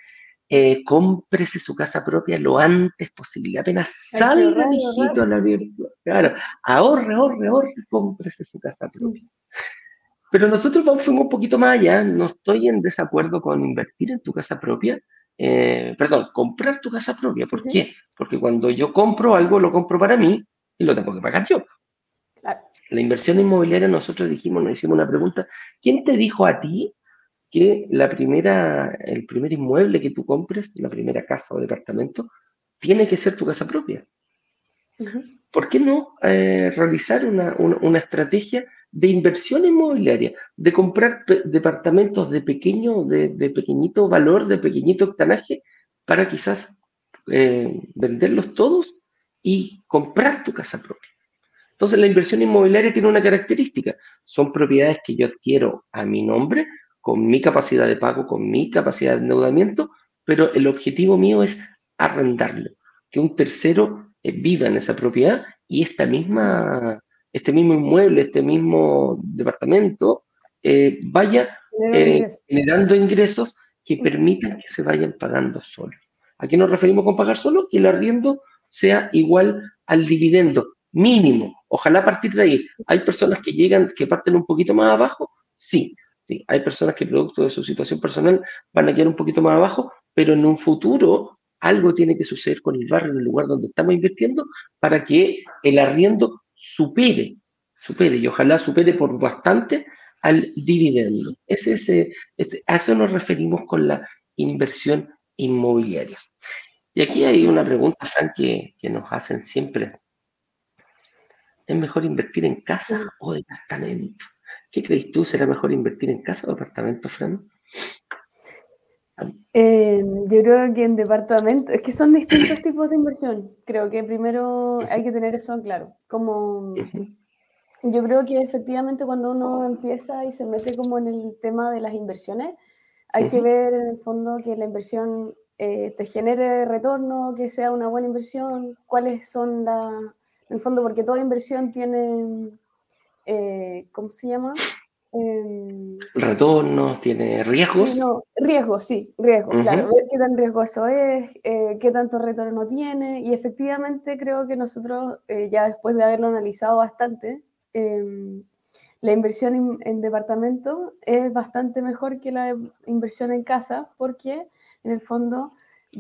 S1: eh, cómprese su casa propia lo antes posible, apenas salga, hijito, a la universidad. Claro, ahorre, ahorre, ahorre, cómprese su casa propia. Pero nosotros fuimos un poquito más allá, no estoy en desacuerdo con invertir en tu casa propia, eh, perdón, comprar tu casa propia. ¿Por qué? Porque cuando yo compro algo, lo compro para mí y lo tengo que pagar yo. La inversión inmobiliaria, nosotros dijimos, nos hicimos una pregunta, ¿quién te dijo a ti que la primera, el primer inmueble que tú compres, la primera casa o departamento, tiene que ser tu casa propia? ¿Por qué no eh, realizar una, estrategia de inversión inmobiliaria, de comprar departamentos de pequeño, de, pequeñito valor, de pequeñito octanaje, para quizás eh, venderlos todos y comprar tu casa propia? Entonces, la inversión inmobiliaria tiene una característica. Son propiedades que yo adquiero a mi nombre, con mi capacidad de pago, con mi capacidad de endeudamiento, pero el objetivo mío es arrendarlo, que un tercero eh, viva en esa propiedad y esta misma, este mismo inmueble, este mismo departamento, eh, vaya eh, generando ingresos que permitan que se vayan pagando solos. ¿A qué nos referimos con pagar solo? Que el arriendo sea igual al dividendo mínimo. Ojalá a partir de ahí. Hay personas que llegan, que parten un poquito más abajo, sí, sí. Hay personas que producto de su situación personal van a quedar un poquito más abajo, pero en un futuro algo tiene que suceder con el barrio, en el lugar donde estamos invirtiendo, para que el arriendo supere, supere, y ojalá supere por bastante al dividendo. Ese, ese, a eso nos referimos con la inversión inmobiliaria. Y aquí hay una pregunta, Frank, que, que nos hacen siempre ¿Es mejor invertir en casa o departamento? ¿Qué crees tú? ¿Será mejor invertir en casa o departamento, Fran?
S3: Eh, yo creo que en departamento, es que son distintos tipos de inversión. Creo que primero hay que tener eso claro. Como yo creo que efectivamente cuando uno empieza y se mete como en el tema de las inversiones, hay que ver en el fondo que la inversión eh, te genere retorno, que sea una buena inversión, cuáles son las en el fondo, porque toda inversión tiene, eh, ¿cómo se llama?
S1: Eh, Retornos, tiene riesgos.
S3: No, riesgos, sí, riesgos, claro. Ver qué tan riesgoso es, eh, qué tanto retorno tiene. Y efectivamente creo que nosotros, eh, ya después de haberlo analizado bastante, em, la inversión en departamento es bastante mejor que la inversión en casa porque en el fondo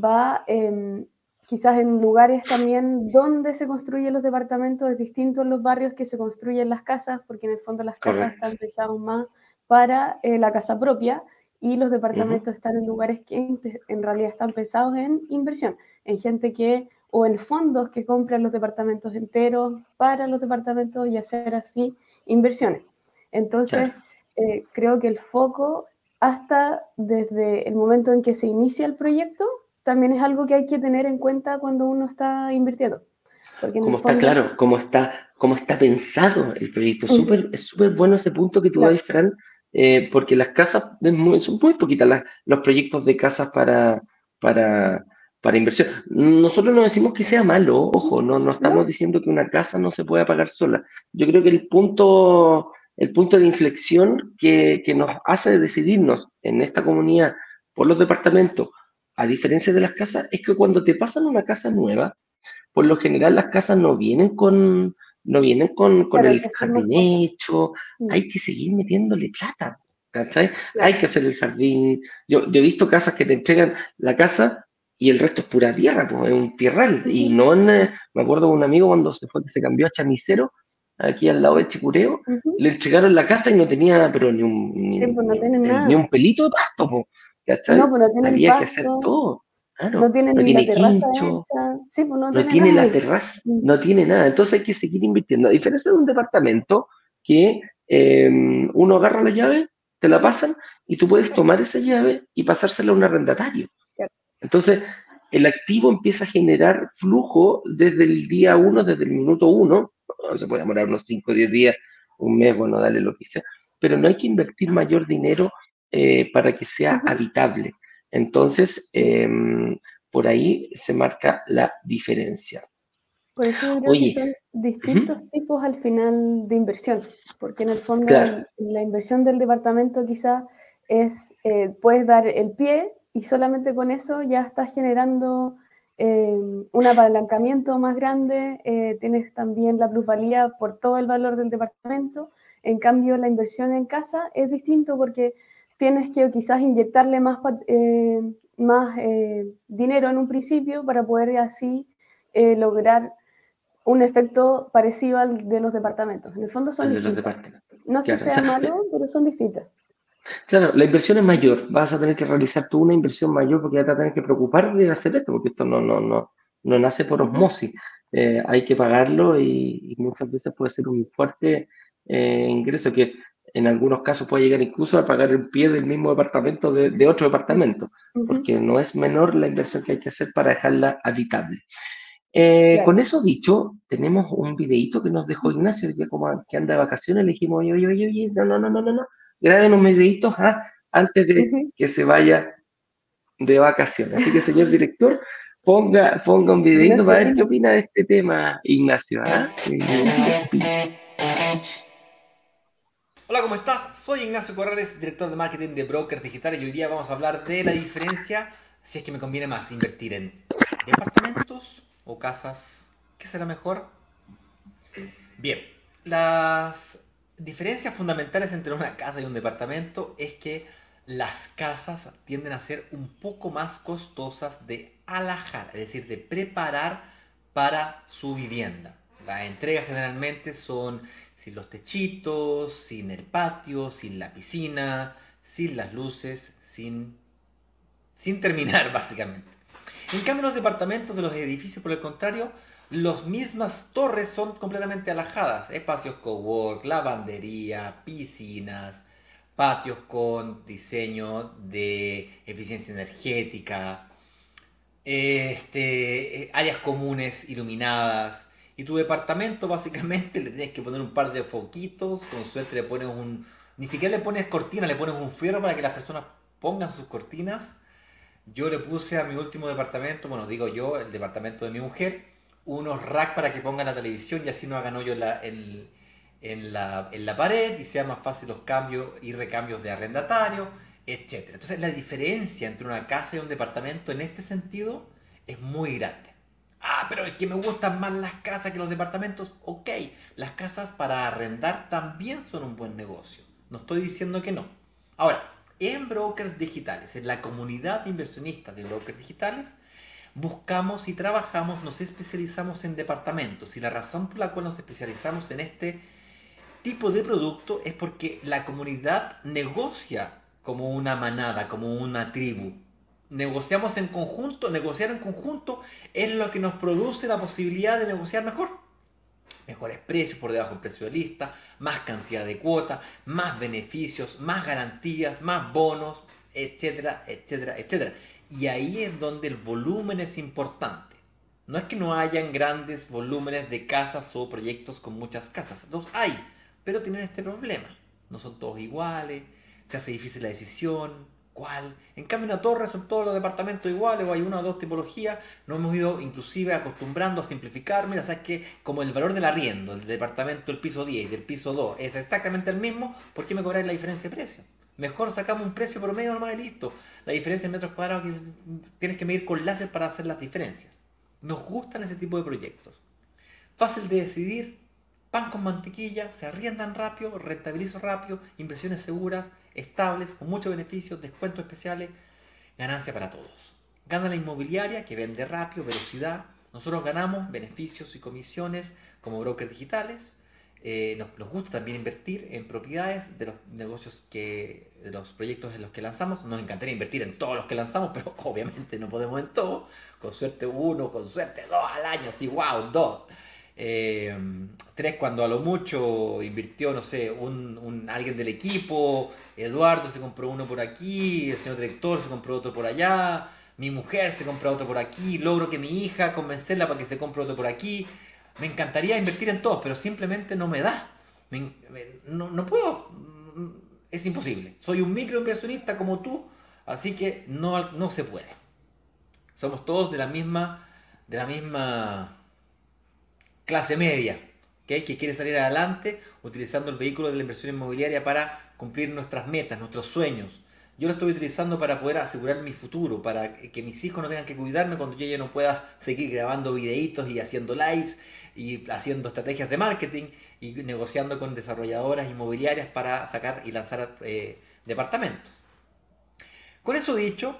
S3: va em, quizás en lugares también donde se construyen los departamentos es distinto en los barrios que se construyen las casas, porque en el fondo las casas están pensadas más para eh, la casa propia y los departamentos están en lugares que en, realidad están pensados en inversión, en gente que o en fondos que compran los departamentos enteros para los departamentos y hacer así inversiones. Entonces, eh, creo que el foco hasta desde el momento en que se inicia el proyecto también es algo que hay que tener en cuenta cuando uno está invirtiendo.
S1: Como está claro, cómo está, cómo está pensado el proyecto. Es súper bueno ese punto que tú claro. Fran, eh, porque las casas, son muy poquitas los proyectos de casas para, para, para inversión. Nosotros no decimos que sea malo, ojo, no, no estamos diciendo que una casa no se pueda pagar sola. Yo creo que el punto, el punto de inflexión que, que nos hace decidirnos en esta comunidad por los departamentos a diferencia de las casas, es que cuando te pasan una casa nueva, por lo general las casas no vienen con, no vienen con, con el jardín hecho, mm. hay que seguir metiéndole plata. Hay que hacer el jardín. Yo, yo, he visto casas que te entregan la casa y el resto es pura tierra, pues es un tierral. Y no en, eh, me acuerdo de un amigo cuando se fue que se cambió a chamisero, aquí al lado de Chicureo, le entregaron la casa y no tenía, pero ni un,
S3: Sí, pues no tienen
S1: ni,
S3: nada.
S1: ni un pelito de pasto, ¿cachai?
S3: No, pues no tienen
S1: Había que hacer
S3: pasto,
S1: todo. Claro,
S3: no tienen
S1: no
S3: ni la
S1: tiene
S3: terraza
S1: quincho,
S3: hecha. Sí, pues no,
S1: no
S3: tiene
S1: tiene la terraza,
S3: Mm.
S1: no tiene nada. Entonces hay que seguir invirtiendo. A diferencia de un departamento que eh, uno agarra la llave, te la pasan y tú puedes tomar esa llave y pasársela a un arrendatario. Entonces, el activo empieza a generar flujo desde el día uno, desde el minuto uno. Se puede demorar unos 5 o 10 días, un mes, bueno, dale lo que sea. Pero no hay que invertir mayor dinero eh, para que sea habitable. Entonces, em, por ahí se marca la diferencia.
S3: Por eso yo creo
S1: Oye,
S3: que son distintos tipos al final de inversión, porque en el fondo
S1: Claro.
S3: el- la inversión del departamento quizás es, eh, puedes dar el pie y solamente con eso ya estás generando eh, un apalancamiento más grande, eh, tienes también la plusvalía por todo el valor del departamento. En cambio, la inversión en casa es distinto porque tienes que quizás inyectarle más, eh, más eh, dinero en un principio para poder así eh, lograr un efecto parecido al de los departamentos. En el fondo son
S1: de los
S3: distintas.
S1: departamentos.
S3: No es que sea
S1: o sea,
S3: malo, pero son distintas.
S1: Claro, la inversión es mayor. Vas a tener que realizar tú una inversión mayor porque ya te vas a tener que preocupar de hacer esto, porque esto no, no, no, no nace por osmosis. Eh, hay que pagarlo y, y muchas veces puede ser un fuerte eh, ingreso que en algunos casos puede llegar incluso a pagar el pie del mismo departamento de, de otro departamento, porque no es menor la inversión que hay que hacer para dejarla habitable. Eh,
S3: Claro.
S1: Con eso dicho, tenemos un videíto que nos dejó Ignacio, ya como que anda de vacaciones, le dijimos, oye, oye, oye, oye, no, no, no, no, no, no, graben un videíto ah, antes de que se vaya de vacaciones. Así que, señor director, ponga, ponga un videíto
S3: Ignacio,
S1: para ver qué opina de este tema, Ignacio. ¿ah? Eh,
S4: Hola, ¿cómo estás? Soy Ignacio Corrales, director de marketing de Brokers Digitales y hoy día vamos a hablar de la diferencia si es que me conviene más invertir en departamentos o casas. ¿Qué será mejor? Bien, las diferencias fundamentales entre una casa y un departamento es que las casas tienden a ser un poco más costosas de alajar, es decir, de preparar para su vivienda. Las entregas generalmente son sin los techitos, sin el patio, sin la piscina, sin las luces, sin, sin terminar básicamente. En cambio los departamentos de los edificios, por el contrario, las mismas torres son completamente alajadas. Espacios cowork, lavandería, piscinas, patios con diseño de eficiencia energética, este, eh, áreas comunes iluminadas. Y tu departamento básicamente le tienes que poner un par de foquitos, con suerte le pones un... Ni siquiera le pones cortina, le pones un fierro para que las personas pongan sus cortinas. Yo le puse a mi último departamento, bueno, digo yo, el departamento de mi mujer, unos racks para que pongan la televisión y así no hagan hoyo en la, en, la, en la pared y sea más fácil los cambios y recambios de arrendatario, etc. Entonces la diferencia entre una casa y un departamento en este sentido es muy grande. Ah, pero es que me gustan más las casas que los departamentos. Ok, las casas para arrendar también son un buen negocio. No estoy diciendo que no. Ahora, en brokers digitales, en la comunidad de inversionistas de brokers digitales, buscamos y trabajamos, nos especializamos en departamentos. Y la razón por la cual nos especializamos en este tipo de producto es porque la comunidad negocia como una manada, como una tribu. Negociamos en conjunto, negociar en conjunto es lo que nos produce la posibilidad de negociar mejor. Mejores precios por debajo del precio de lista, más cantidad de cuota, más beneficios, más garantías, más bonos, etcétera, etcétera, etcétera. Y ahí es donde el volumen es importante. No es que no hayan grandes volúmenes de casas o proyectos con muchas casas. Los hay, pero tienen este problema. No son todos iguales, se hace difícil la decisión, cuál. En cambio, una torre son todos los departamentos iguales o hay una o dos tipologías. Nos hemos ido inclusive acostumbrando a simplificar. Mira, sabes que como el valor del arriendo, del departamento del piso 10 y del piso 2 es exactamente el mismo, ¿por qué me cobrar la diferencia de precio? Mejor sacamos un precio promedio nomás y listo. La diferencia en metros cuadrados que tienes que medir con láser para hacer las diferencias. Nos gustan ese tipo de proyectos. Fácil de decidir, pan con mantequilla, se arriendan rápido, rentabilizo rápido, inversiones seguras, estables, con muchos beneficios, descuentos especiales, ganancia para todos. Gana la inmobiliaria que vende rápido, velocidad. Nosotros ganamos beneficios y comisiones como brokers digitales. eh, nos, gusta también invertir en propiedades de los negocios que, de los proyectos en los que lanzamos. Nos encantaría invertir en todos los que lanzamos, pero obviamente no podemos en todo. Con suerte uno, con suerte dos al año, así, wow, dos. Eh, tres cuando a lo mucho invirtió, no sé, un, alguien del equipo, Eduardo se compró uno por aquí, el señor director se compró otro por allá, mi mujer se compró otro por aquí, logro que mi hija convencerla para que se compre otro por aquí. Me encantaría invertir en todos, pero simplemente no me da. no, puedo, es imposible. Soy un microinversionista como tú, así que no, no se puede. Somos todos de la misma, de la misma clase media, que quiere salir adelante utilizando el vehículo de la inversión inmobiliaria para cumplir nuestras metas, nuestros sueños. Yo lo estoy utilizando para poder asegurar mi futuro, para que mis hijos no tengan que cuidarme cuando yo ya no pueda seguir grabando videitos y haciendo lives y haciendo estrategias de marketing y negociando con desarrolladoras inmobiliarias para sacar y lanzar eh, departamentos. Con eso dicho,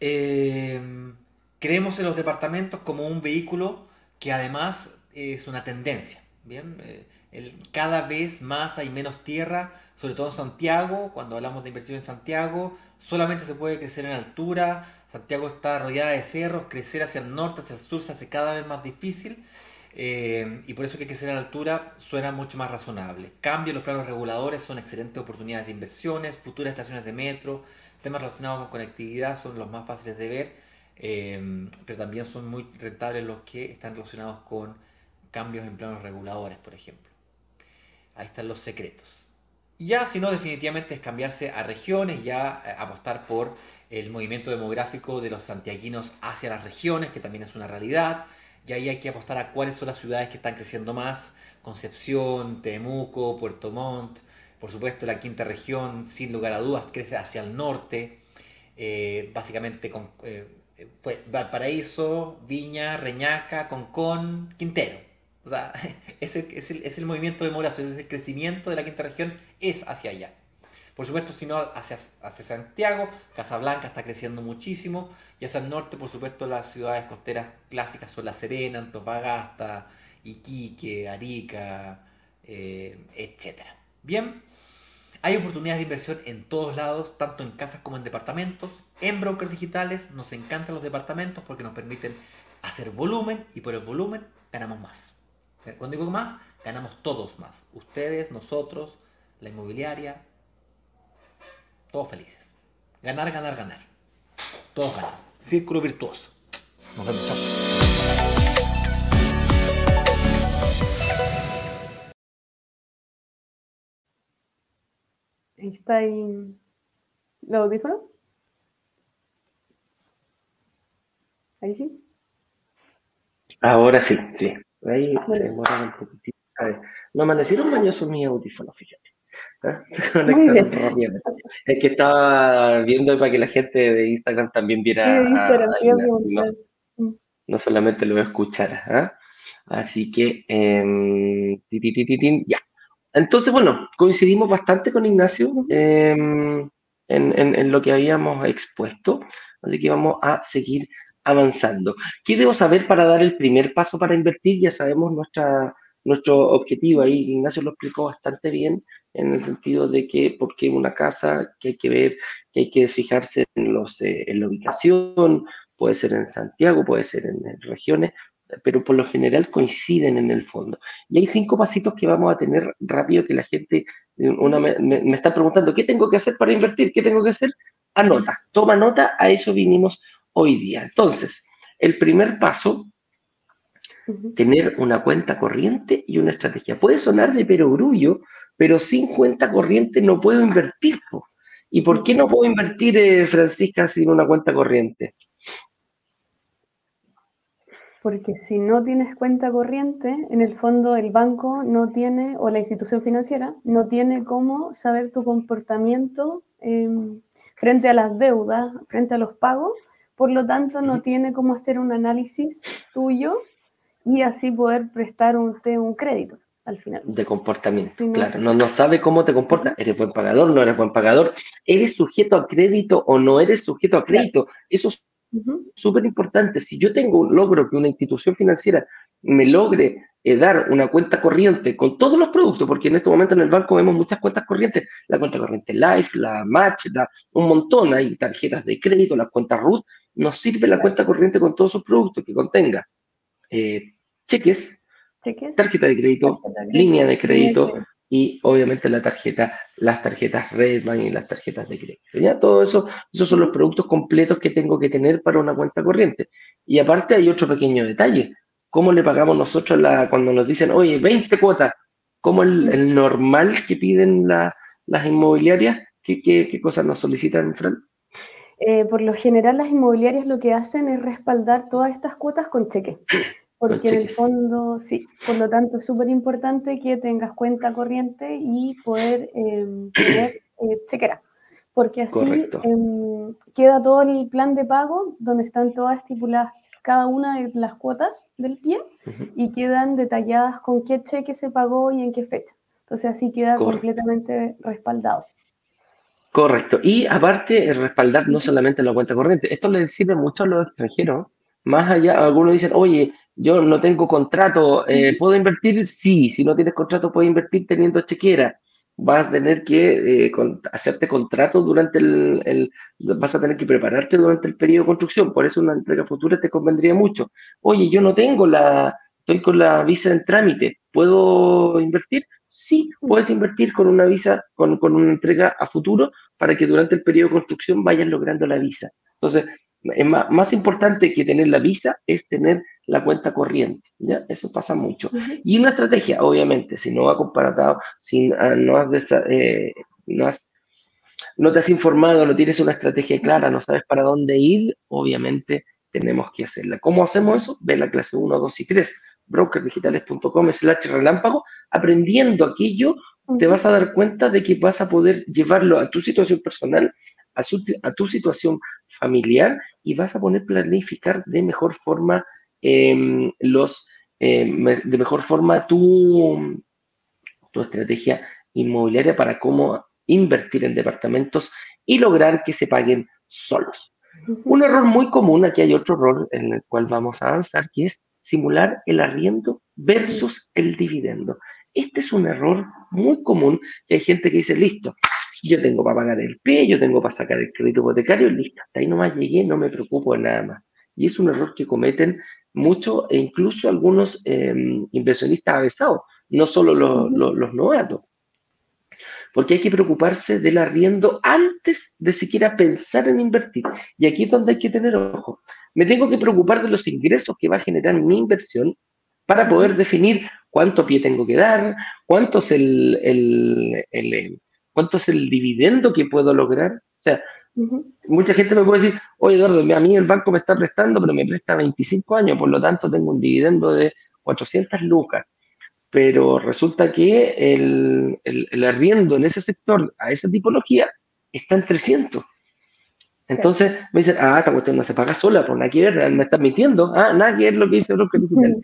S4: eh, creemos en los departamentos como un vehículo que además es una tendencia. Bien, eh, cada vez más hay menos tierra, sobre todo en Santiago. Cuando hablamos de inversión en Santiago, solamente se puede crecer en altura. Santiago está rodeada de cerros, crecer hacia el norte, hacia el sur se hace cada vez más difícil. Eh, y por eso que crecer en altura suena mucho más razonable. Cambio, los planos reguladores son excelentes oportunidades de inversiones, futuras estaciones de metro, temas relacionados con conectividad son los más fáciles de ver, eh, pero también son muy rentables los que están relacionados con cambios en planos reguladores, por ejemplo. Ahí están los secretos. Ya, si no, definitivamente es cambiarse a regiones, ya eh, apostar por el movimiento demográfico de los santiaguinos hacia las regiones, que también es una realidad. Y ahí hay que apostar a cuáles son las ciudades que están creciendo más. Concepción, Temuco, Puerto Montt. Por supuesto, la quinta región, sin lugar a dudas, crece hacia el norte. Eh, básicamente con, eh, fue Valparaíso, Viña, Reñaca, Concón, Quintero. O sea, es el, es el, movimiento de Morazo, es el crecimiento de la quinta región, es hacia allá. Por supuesto, si no, hacia, hacia Santiago, Casablanca está creciendo muchísimo, y hacia el norte, por supuesto, las ciudades costeras clásicas son La Serena, Antofagasta, Iquique, Arica, eh, etc. Bien, hay oportunidades de inversión en todos lados, tanto en casas como en departamentos. En brokers digitales nos encantan los departamentos porque nos permiten hacer volumen y por el volumen ganamos más. Cuando digo más, ganamos todos más. Ustedes, nosotros, la inmobiliaria, todos felices. Ganar, ganar, ganar. Todos ganan. Círculo virtuoso. Nos vemos. Chao.
S3: Ahí está ahí. ¿Los audífonos? Ahí sí.
S1: Ahora sí, sí. Ahí se demora un poquitito. A no amanecieron bañosos mis audífonos, fíjate. ¿Ah? Es que estaba viendo para que la gente de Instagram también viera. no, solamente lo escuchara. ¿ah? Así que, eh, ya. Entonces, bueno, coincidimos bastante con Ignacio em, en, en, lo que habíamos expuesto. Así que vamos a seguir avanzando. ¿Qué debo saber para dar el primer paso para invertir? Ya sabemos nuestra, nuestro objetivo ahí. Ignacio lo explicó bastante bien en el sentido de que, porque una casa que hay que ver, que hay que fijarse en, los, eh, en la ubicación, puede ser en Santiago, puede ser en, regiones, pero por lo general coinciden en el fondo. Y hay cinco pasitos que vamos a tener rápido que la gente una me, me, está preguntando, ¿qué tengo que hacer para invertir? ¿Qué tengo que hacer? Anota, toma nota, a eso vinimos hoy día. Entonces, el primer paso, tener una cuenta corriente y una estrategia. Puede sonar de perogrullo, pero sin cuenta corriente no puedo invertir. ¿Y por qué no puedo invertir, eh, Francisca, sin una cuenta corriente?
S3: Porque si no tienes cuenta corriente, en el fondo el banco no tiene, o la institución financiera, no tiene cómo saber tu comportamiento em, frente a las deudas, frente a los pagos, por lo tanto, no tiene cómo hacer un análisis tuyo y así poder prestar un, un crédito al final.
S1: De comportamiento, claro. No, no sabe cómo te comportas. ¿Eres buen pagador? ¿No eres buen pagador? ¿Eres sujeto a crédito o no eres sujeto a crédito? Eso súper importante. Si yo tengo un logro que una institución financiera me logre eh, dar una cuenta corriente con todos los productos, porque en este momento en el banco vemos muchas cuentas corrientes, la cuenta corriente Life, la Match, un montón, hay tarjetas de crédito, las cuentas RUT, nos sirve la cuenta corriente con todos sus productos que contenga eh, cheques, tarjeta de crédito, línea de crédito, y obviamente la tarjeta, las tarjetas Redman y las tarjetas de crédito. ¿ya? Todo eso, esos son los productos completos que tengo que tener para una cuenta corriente. Y aparte hay otro pequeño detalle. ¿Cómo le pagamos nosotros la, cuando nos dicen, oye, 20 cuotas? ¿Cómo el, normal que piden las inmobiliarias? ¿Qué, qué, cosas nos solicitan, Fran?
S3: Eh, por lo general las inmobiliarias lo que hacen es respaldar todas estas cuotas con cheque. Porque en el fondo, sí, por lo tanto es súper importante que tengas cuenta corriente y poder em, tener eh, chequera. Porque así em, queda todo el plan de pago donde están todas estipuladas cada una de las cuotas del pie y quedan detalladas con qué cheque se pagó y en qué fecha. Entonces así queda completamente respaldado.
S1: Correcto. Y aparte, respaldar no solamente la cuenta corriente. Esto le sirve mucho a los extranjeros. Más allá, algunos dicen, oye, yo no tengo contrato, eh, ¿puedo invertir? Sí, si no tienes contrato, puedes invertir teniendo chequera. Vas a tener que eh, hacerte contrato durante el, vas a tener que prepararte durante el periodo de construcción, por eso una entrega futura te convendría mucho. Oye, yo no tengo la, estoy con la visa en trámite, ¿puedo invertir? Sí, puedes invertir con una visa, con, con una entrega a futuro para que durante el periodo de construcción vayas logrando la visa. Entonces, es más, más, importante que tener la visa es tener la cuenta corriente, ¿ya? Eso pasa mucho. Y una estrategia, obviamente, si no ha comparado, si ah, no, has, eh, no, has, no te has informado, no tienes una estrategia clara, no sabes para dónde ir, obviamente tenemos que hacerla. ¿Cómo hacemos eso? Ve la clase 1, 2 y 3, brokerdigitales.com slash relámpago, aprendiendo aquello, te vas a dar cuenta de que vas a poder llevarlo a tu situación personal, a, a tu situación familiar y vas a poder planificar de mejor forma em, los em, de mejor forma tu, tu estrategia inmobiliaria para cómo invertir en departamentos y lograr que se paguen solos. Un error muy común, aquí hay otro error en el cual vamos a avanzar, que es simular el arriendo versus el dividendo. Este es un error muy común que hay gente que dice, listo, yo tengo para pagar el pie, yo tengo para sacar el crédito hipotecario, listo, hasta ahí nomás llegué, no me preocupo de nada más. Y es un error que cometen muchos e incluso algunos em, inversionistas avesados, no solo los, los, novatos. Porque hay que preocuparse del arriendo antes de siquiera pensar en invertir. Y aquí es donde hay que tener ojo. Me tengo que preocupar de los ingresos que va a generar mi inversión para poder definir cuánto pie tengo que dar, cuánto es el, el, el, ¿Cuánto es el dividendo que puedo lograr? O sea, mucha gente me puede decir, oye Eduardo, a mí el banco me está prestando, pero me presta 25 años, por lo tanto tengo un dividendo de 400 lucas. Pero resulta que el, el, arriendo en ese sector, a esa tipología, está en 300. Entonces me dicen, ah, esta cuestión no se paga sola, por nada que ver, me están mintiendo, ah, nada que ver lo que dice Broker Digital.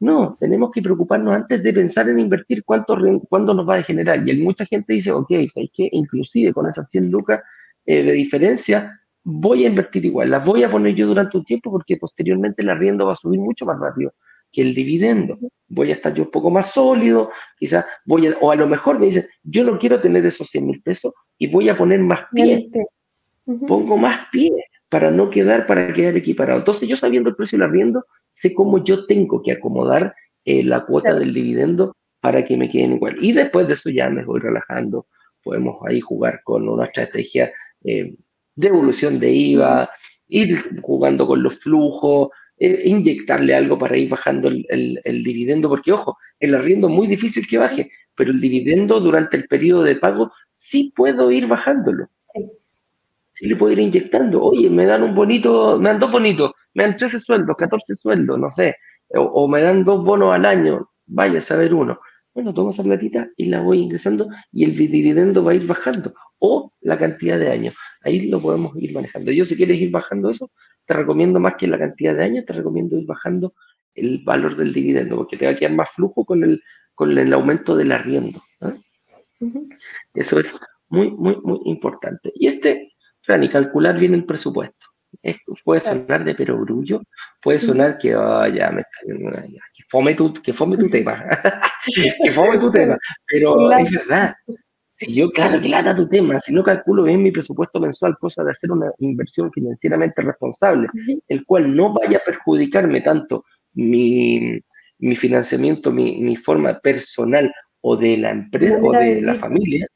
S1: No, tenemos que preocuparnos antes de pensar en invertir cuánto, cuándo nos va a generar. Y hay mucha gente dice, ok, ¿sabes qué? Inclusive con esas 100 lucas eh, de diferencia, voy a invertir igual, las voy a poner yo durante un tiempo porque posteriormente el arriendo va a subir mucho más rápido que el dividendo. Voy a estar yo un poco más sólido, quizás voy a, o a lo mejor me dicen, yo no quiero tener esos 100 mil pesos y voy a poner más pie. Pongo más pie para no quedar, para quedar equiparado. Entonces yo sabiendo el precio del arriendo, sé cómo yo tengo que acomodar eh, la cuota del dividendo para que me queden igual. Y después de eso ya me voy relajando, podemos ahí jugar con una estrategia eh, de evolución de IVA, ir jugando con los flujos, eh, inyectarle algo para ir bajando el, el, dividendo, porque ojo, el arriendo es muy difícil que baje, pero el dividendo durante el periodo de pago sí puedo ir bajándolo si le puedo ir inyectando. Oye, me dan un bonito, me dan dos bonitos, me dan 13 sueldos, 14 sueldos, no sé, o, me dan dos bonos al año, vaya a saber uno. Bueno, tomo esa platita y la voy ingresando y el dividendo va a ir bajando, o la cantidad de años. Ahí lo podemos ir manejando. Yo, si quieres ir bajando eso, te recomiendo más que la cantidad de años, te recomiendo ir bajando el valor del dividendo, porque te va a quedar más flujo con el, con el aumento del arriendo. ¿ah? Eso es muy, muy, muy importante. Y este y calcular bien el presupuesto. puede sonar de perogrullo, puede sonar que, oh, ya me que fome tu, que fome tu tema, que fome tu tema, pero es verdad. Si yo, claro, que lata tu tema, si no calculo bien mi presupuesto mensual, cosa de hacer una inversión financieramente responsable, el cual no vaya a perjudicarme tanto mi, mi financiamiento, mi, mi, forma personal o de la empresa o de la familia,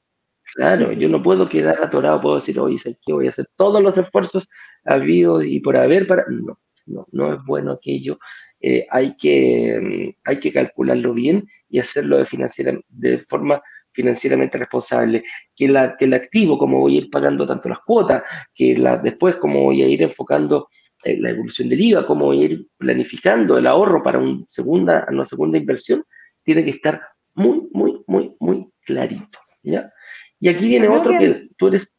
S1: claro, yo no puedo quedar atorado, puedo decir, oye, ¿qué voy a hacer todos los esfuerzos habidos y por haber para... No, no, no es bueno aquello. Eh, hay, que, hay que calcularlo bien y hacerlo de, financiera, de forma financieramente responsable, que, la, que el activo, como voy a ir pagando tanto las cuotas, que la, después como voy a ir enfocando eh, la evolución del IVA, cómo voy a ir planificando el ahorro para un segunda, una segunda inversión, tiene que estar muy, muy, muy, muy clarito. ¿ya? Y aquí viene otro que, tú eres...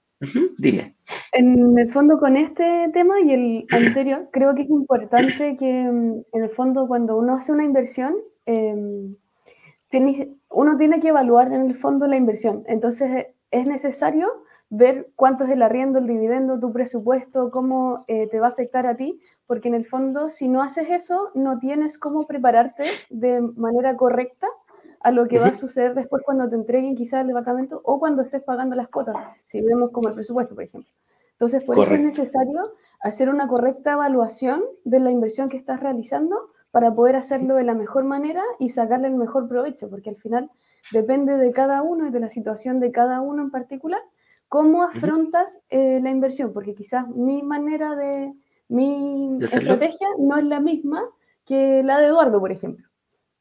S1: dime.
S3: En el fondo con este tema y el anterior, creo que es importante que mm, en el fondo cuando uno hace una inversión, eh, uno tiene que evaluar en el fondo la inversión. Entonces es necesario ver cuánto es el arriendo, el dividendo, tu presupuesto, cómo eh, te va a afectar a ti, porque en el fondo si no haces eso, no tienes cómo prepararte de manera correcta a lo que va a suceder después cuando te entreguen quizás el departamento o cuando estés pagando las cuotas, si vemos como el presupuesto, por ejemplo. Entonces, por eso es necesario hacer una correcta evaluación de la inversión que estás realizando para poder hacerlo de la mejor manera y sacarle el mejor provecho, porque al final depende de cada uno y de la situación de cada uno en particular, cómo afrontas eh, la inversión, porque quizás mi manera de, mi estrategia no es la misma que la de Eduardo, por ejemplo.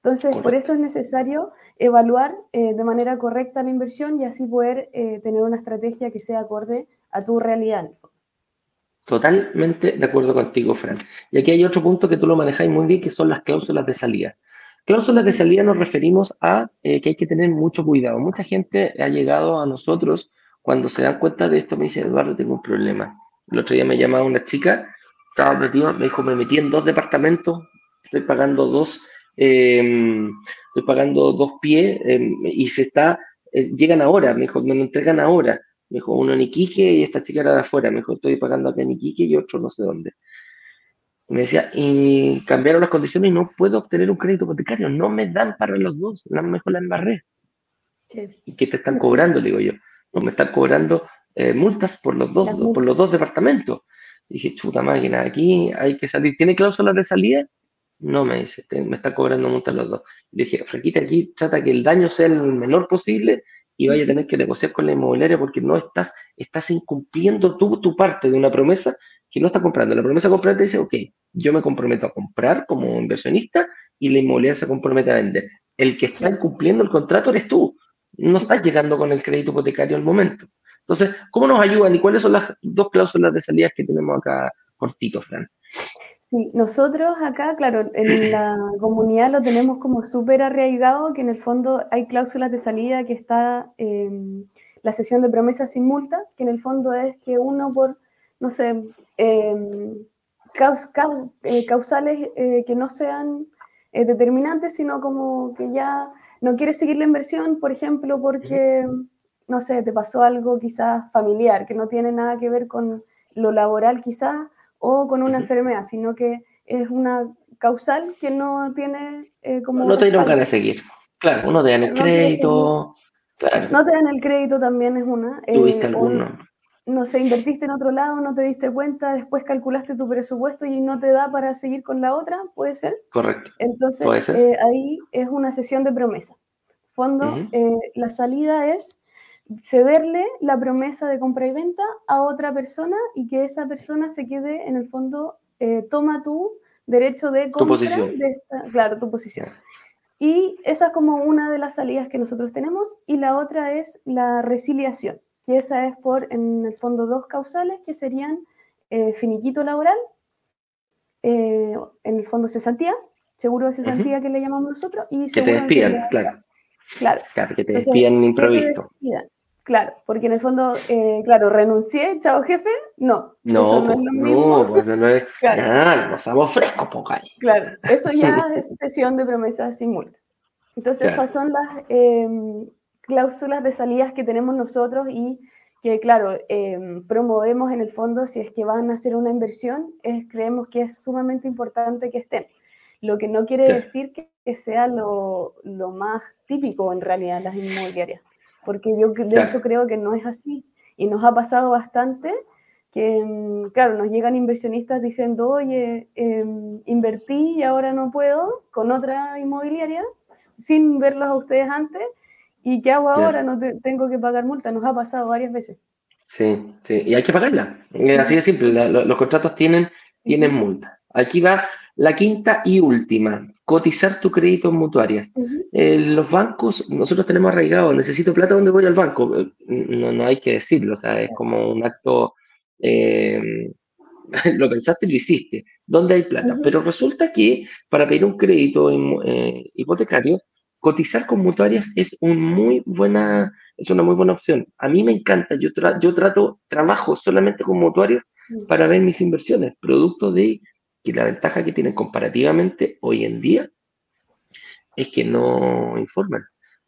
S3: Entonces, por eso es necesario evaluar eh, de manera correcta la inversión y así poder eh, tener una estrategia que sea acorde a tu realidad.
S1: Totalmente de acuerdo contigo, Fran. Y aquí hay otro punto que tú lo manejáis muy bien, que son las cláusulas de salida. Cláusulas de salida nos referimos a eh, que hay que tener mucho cuidado. Mucha gente ha llegado a nosotros cuando se dan cuenta de esto, me dice, Eduardo, tengo un problema. El otro día me llamaba una chica, estaba metido, me dijo, me metí en dos departamentos, estoy pagando dos, em, estoy pagando dos pies em, y se está, eh, llegan ahora, me dijo, me lo entregan ahora. Me dijo, uno en Iquique y esta chica era de afuera. Me dijo, estoy pagando acá en Iquique y otro no sé dónde. me decía, y cambiaron las condiciones y no puedo obtener un crédito hipotecario. No me dan para los dos. La mejor la embarré. ¿Y qué te están cobrando? Le digo yo. No, me están cobrando eh, multas por los dos, por los dos departamentos. dije, chuta máquina, aquí hay que salir. ¿Tiene cláusulas de salida? No, me dice, me están cobrando multas los dos. Le dije, Franquita, aquí trata que el daño sea el menor posible y vaya a tener que negociar con la inmobiliaria porque no estás, estás incumpliendo tú tu parte de una promesa que no está comprando. La promesa comprante dice, ok, yo me comprometo a comprar como inversionista y la inmobiliaria se compromete a vender. El que está incumpliendo el contrato eres tú. No estás llegando con el crédito hipotecario al momento. Entonces, ¿cómo nos ayudan y cuáles son las dos cláusulas de salida que tenemos acá cortito, Fran?
S3: Sí, nosotros acá, claro, en la comunidad lo tenemos como súper arraigado, que en el fondo hay cláusulas de salida que está em, la sesión de promesas sin multa, que en el fondo es que uno por, no sé, em, eh, causales eh, que no sean eh, determinantes, sino como que ya no quieres seguir la inversión, por ejemplo, porque, no sé, te pasó algo quizás familiar, que no tiene nada que ver con lo laboral quizás, o con una enfermedad, sino que es una causal que no tiene eh, como...
S1: No te dieron ganas de seguir. Claro, uno te dan el crédito.
S3: No te dan el crédito también es una.
S1: Eh, ¿Tuviste alguno?
S3: no sé, invertiste en otro lado, no te diste cuenta, después calculaste tu presupuesto y no te da para seguir con la otra, ¿puede ser?
S1: Correcto.
S3: Entonces, eh, ahí es una sesión de promesa. Fondo, la salida es cederle la promesa de compra y venta a otra persona y que esa persona se quede en el fondo, eh, toma tu derecho de compra.
S1: Tu posición.
S3: claro, tu posición. Y esa es como una de las salidas que nosotros tenemos y la otra es la resiliación, que esa es por, en el fondo, dos causales que serían eh, finiquito laboral, eh, en el fondo cesantía, seguro de cesantía que le llamamos nosotros, y
S1: que te despidan, claro.
S3: Claro.
S1: claro. que te despidan improvisto.
S3: Claro, porque en el fondo, eh, claro, renuncié, chao jefe, no.
S1: No, no, no, pues no es. Claro, nos estamos frescos, poca.
S3: Claro, eso ya es sesión de promesas sin multa. Entonces, esas son las em, cláusulas de salidas que tenemos nosotros y que claro, em, promovemos en el fondo, si es que van a hacer una inversión, es, creemos que es sumamente importante que estén. Lo que no quiere decir que, sea lo, lo, más típico en realidad las inmobiliarias, porque yo de hecho creo que no es así. Y nos ha pasado bastante que, em, claro, nos llegan inversionistas diciendo, oye, em, invertí y ahora no puedo con otra inmobiliaria sin verlos a ustedes antes ¿Y qué hago ahora? No tengo que pagar multa. Nos ha pasado varias veces.
S1: Sí, sí. Y hay que pagarla. Así de simple. los contratos tienen, tienen multa. Aquí va la quinta y última. Cotizar tu crédito en mutuarias. Eh, los bancos, nosotros tenemos arraigado, necesito plata, ¿dónde voy al banco? Eh, no, no hay que decirlo. O sea, es como un acto... Eh, lo pensaste y lo hiciste. ¿Dónde hay plata? Pero resulta que para pedir un crédito hipotecario cotizar con mutuarias es, un muy buena, es una muy buena opción. A mí me encanta, yo, yo trato, trabajo solamente con mutuarios para ver mis inversiones, producto de que la ventaja que tienen comparativamente hoy en día es que no informan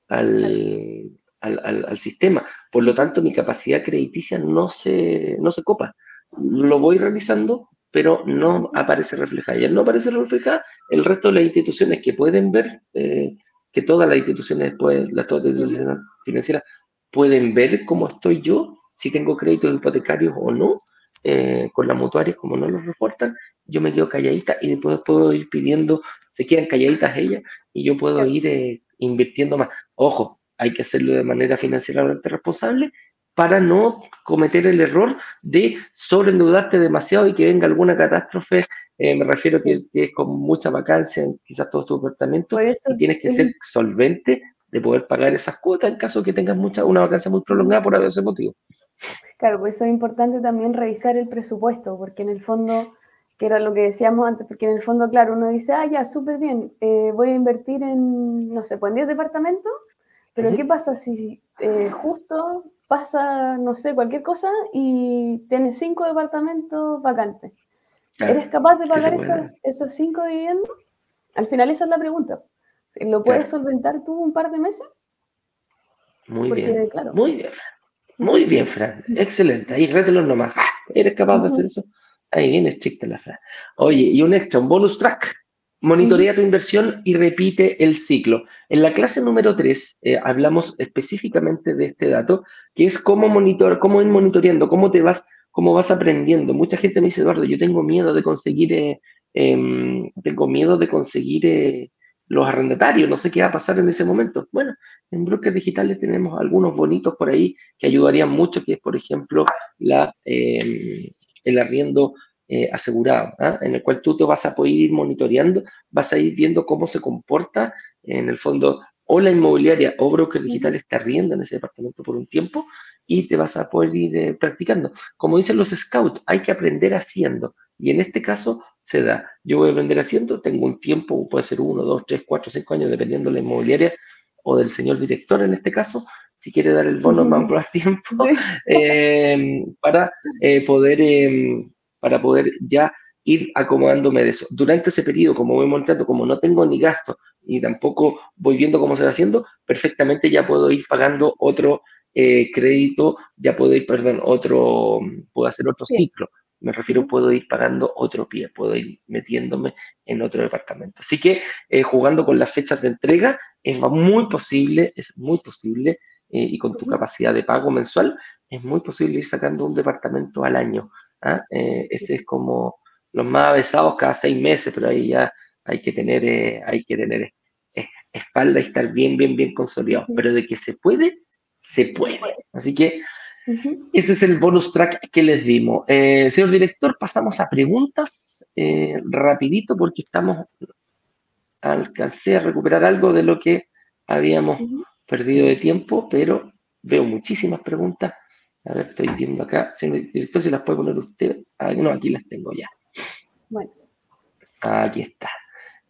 S1: al, al, sistema. Por lo tanto, mi capacidad crediticia no se, no se copa. Lo voy realizando, pero no aparece reflejada. Y al no aparece reflejada, el resto de las instituciones que pueden ver eh, que todas las instituciones, pueden, las, todas las instituciones financieras pueden ver cómo estoy yo, si tengo créditos hipotecarios o no, eh, con las mutuarias, como no los reportan, yo me quedo calladita y después puedo ir pidiendo, se quedan calladitas ellas y yo puedo ir eh, invirtiendo más. Ojo, hay que hacerlo de manera financieramente responsable para no cometer el error de sobreendeudarte demasiado y que venga alguna catástrofe eh, me refiero que, que, es con mucha vacancia en quizás todos tus departamentos y tienes que ser solvente de poder pagar esas cuotas en caso de que tengas mucha, una vacancia muy prolongada por ese motivo.
S3: Claro, por eso es importante también revisar el presupuesto, porque en el fondo, que era lo que decíamos antes, porque en el fondo, claro, uno dice, ah, ya, súper bien, eh, voy a invertir en, no sé, pues en 10 departamentos, pero ¿qué pasa si eh, justo pasa, no sé, cualquier cosa y tienes 5 departamentos vacantes? ¿Eres capaz de pagar esos, cinco viviendas? Al final esa es la pregunta. ¿Lo puedes solventar tú un par de meses?
S1: Muy bien. Muy bien. Muy bien, Fran. Excelente. Ahí rételo nomás. ¡Ah! ¿Eres capaz de hacer eso? Ahí viene estricta la Fran. Oye, y un extra, un bonus track. Monitorea tu inversión y repite el ciclo. En la clase número 3 eh, hablamos específicamente de este dato, que es cómo monitor, cómo ir monitoreando, cómo te vas cómo vas aprendiendo. Mucha gente me dice, Eduardo, yo tengo miedo de conseguir, eh, em, tengo miedo de conseguir eh, los arrendatarios, no sé qué va a pasar en ese momento. Bueno, en brokers digitales tenemos algunos bonitos por ahí que ayudarían mucho, que es, por ejemplo, la, em, el arriendo eh, asegurado, ¿ah? en el cual tú te vas a poder ir monitoreando, vas a ir viendo cómo se comporta, en el fondo, o la inmobiliaria o broker digital está riendo en ese departamento por un tiempo y te vas a poder ir eh, practicando. Como dicen los scouts, hay que aprender haciendo. Y en este caso se da. Yo voy a aprender haciendo, tengo un tiempo, puede ser uno, dos, tres, cuatro, cinco años, dependiendo de la inmobiliaria o del señor director en este caso, si quiere dar el bono más por tiempo, em, para, eh, poder, em, para poder ya ir acomodándome de eso. Durante ese periodo, como voy montando, como no tengo ni gasto y tampoco voy viendo cómo se va haciendo, perfectamente ya puedo ir pagando otro eh, crédito, ya puedo ir, perdón, otro, puedo hacer otro ciclo. Me refiero, puedo ir pagando otro pie, puedo ir metiéndome en otro departamento. Así que eh, jugando con las fechas de entrega, es muy posible, es muy posible, eh, y con tu capacidad de pago mensual, es muy posible ir sacando un departamento al año. ¿ah? ese es como los más avesados cada seis meses, pero ahí ya hay que tener, hay que tener espalda y estar bien, bien, bien consolidado. Pero de que se puede, se puede. Así que ese es el bonus track que les dimos. Eh, señor director, pasamos a preguntas eh, rapidito porque estamos, alcancé a recuperar algo de lo que habíamos perdido de tiempo, pero veo muchísimas preguntas. A ver, estoy viendo acá. Señor director, si las puede poner usted. Ah, no, aquí las tengo ya. Bueno. Aquí está.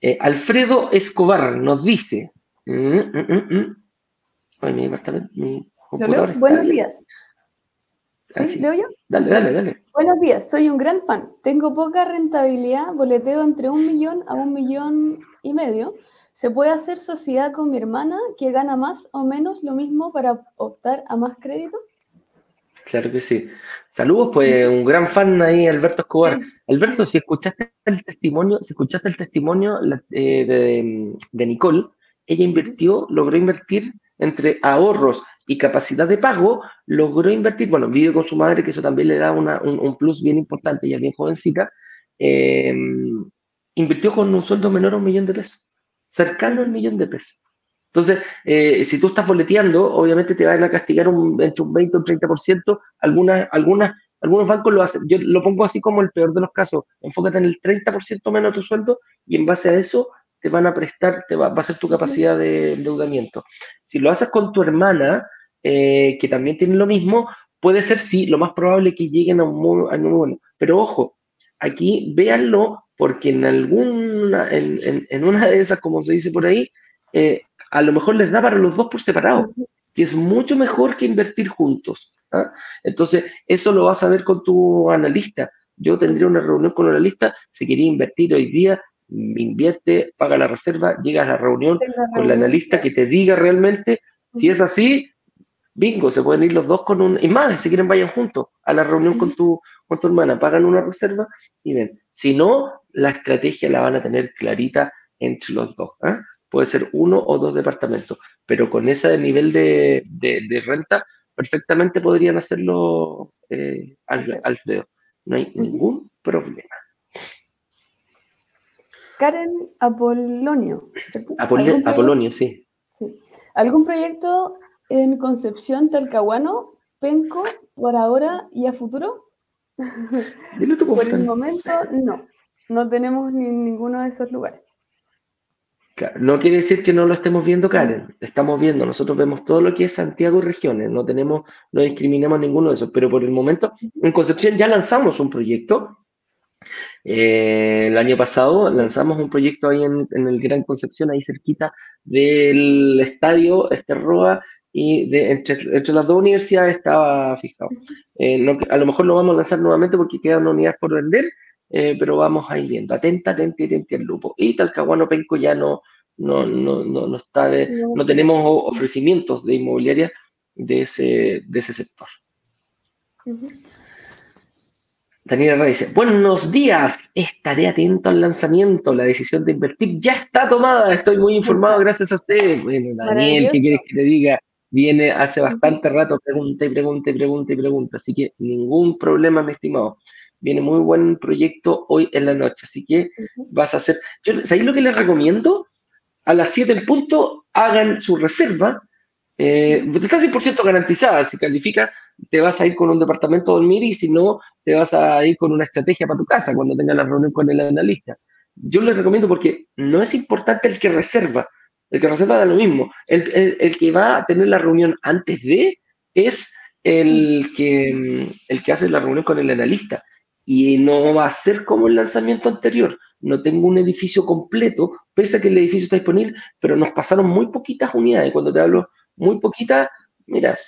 S1: Eh, Alfredo Escobar nos dice. Mm, mm, mm,
S3: Buenos días. ¿Leo yo?
S1: Dale, dale, dale.
S3: Buenos días, soy un gran fan. Tengo poca rentabilidad, boleteo entre un millón a un millón y medio. ¿Se puede hacer sociedad con mi hermana que gana más o menos lo mismo para optar a más crédito?
S1: Claro que sí. Saludos, pues un gran fan ahí, Alberto Escobar. Alberto, si escuchaste el testimonio, si escuchaste el testimonio eh, de, de, Nicole, ella invirtió, logró invertir entre ahorros y capacidad de pago, logró invertir, bueno, vive con su madre, que eso también le da una, un, plus bien importante, ella bien jovencita, eh, invirtió con un sueldo menor a un millón de pesos, cercano al millón de pesos. Entonces, eh, si tú estás boleteando, obviamente te van a castigar un, entre un 20 o un 30%. Algunas, algunas, algunos bancos lo hacen. Yo lo pongo así como el peor de los casos. Enfócate en el 30% menos de tu sueldo y en base a eso te van a prestar, te va, a ser tu capacidad de endeudamiento. Si lo haces con tu hermana, eh, que también tiene lo mismo, puede ser sí, lo más probable que lleguen a un muy, bueno. Pero ojo, aquí véanlo porque en alguna, en, en, una de esas, como se dice por ahí, eh, a lo mejor les da para los dos por separado, que es mucho mejor que invertir juntos. ¿ah? Entonces, eso lo vas a ver con tu analista. Yo tendría una reunión con un analista, si quería invertir hoy día, invierte, paga la reserva, llega a la reunión con el analista que te diga realmente, si es así, bingo, se pueden ir los dos con un... Y más, si quieren vayan juntos a la reunión con tu, con tu hermana, pagan una reserva y ven. Si no, la estrategia la van a tener clarita entre los dos. ¿ah? puede ser uno o dos departamentos, pero con ese nivel de, renta perfectamente podrían hacerlo eh, Alfredo. No hay ningún problema.
S3: Karen Apolonio.
S1: Apolonio, sí.
S3: ¿Algún proyecto en Concepción, Talcahuano, Penco, por ahora y a futuro? por el momento, no. No tenemos ni ninguno de esos lugares.
S1: No quiere decir que no lo estemos viendo, Karen. Estamos viendo, nosotros vemos todo lo que es Santiago y regiones, no tenemos, no discriminamos ninguno de esos, pero por el momento, en Concepción ya lanzamos un proyecto. Eh, el año pasado lanzamos un proyecto ahí en, el Gran Concepción, ahí cerquita del estadio Esterroa y de, entre, las dos universidades estaba fijado. Eh, a lo mejor lo vamos a lanzar nuevamente porque quedan unidades por vender, eh, pero vamos a ir viendo. Atenta, atenta, atenta el lupo. Y Talcahuano Penco ya no, no, no, no, está no. tenemos ofrecimientos de inmobiliaria de ese, de ese sector. Daniela dice, buenos días, estaré atento al lanzamiento, la decisión de invertir ya está tomada, estoy muy informado. Gracias a usted. Bueno, Daniel, ¿qué quieres que te diga? Viene hace bastante rato, pregunta y pregunta y pregunta y pregunta, así que ningún problema, mi estimado viene muy buen proyecto hoy en la noche, así que vas a hacer, yo, ¿sabéis lo que les recomiendo? A las 7 en punto hagan su reserva, eh, está 100% garantizada, si califica te vas a ir con un departamento a dormir y si no, te vas a ir con una estrategia para tu casa cuando tengas la reunión con el analista. Yo les recomiendo porque no es importante el que reserva, el que reserva da lo mismo, el, el que va a tener la reunión antes de es el que, el que hace la reunión con el analista y no va a ser como el lanzamiento anterior. No tengo un edificio completo, pese a que el edificio está disponible, pero nos pasaron muy poquitas unidades. Cuando te hablo muy poquitas, mira,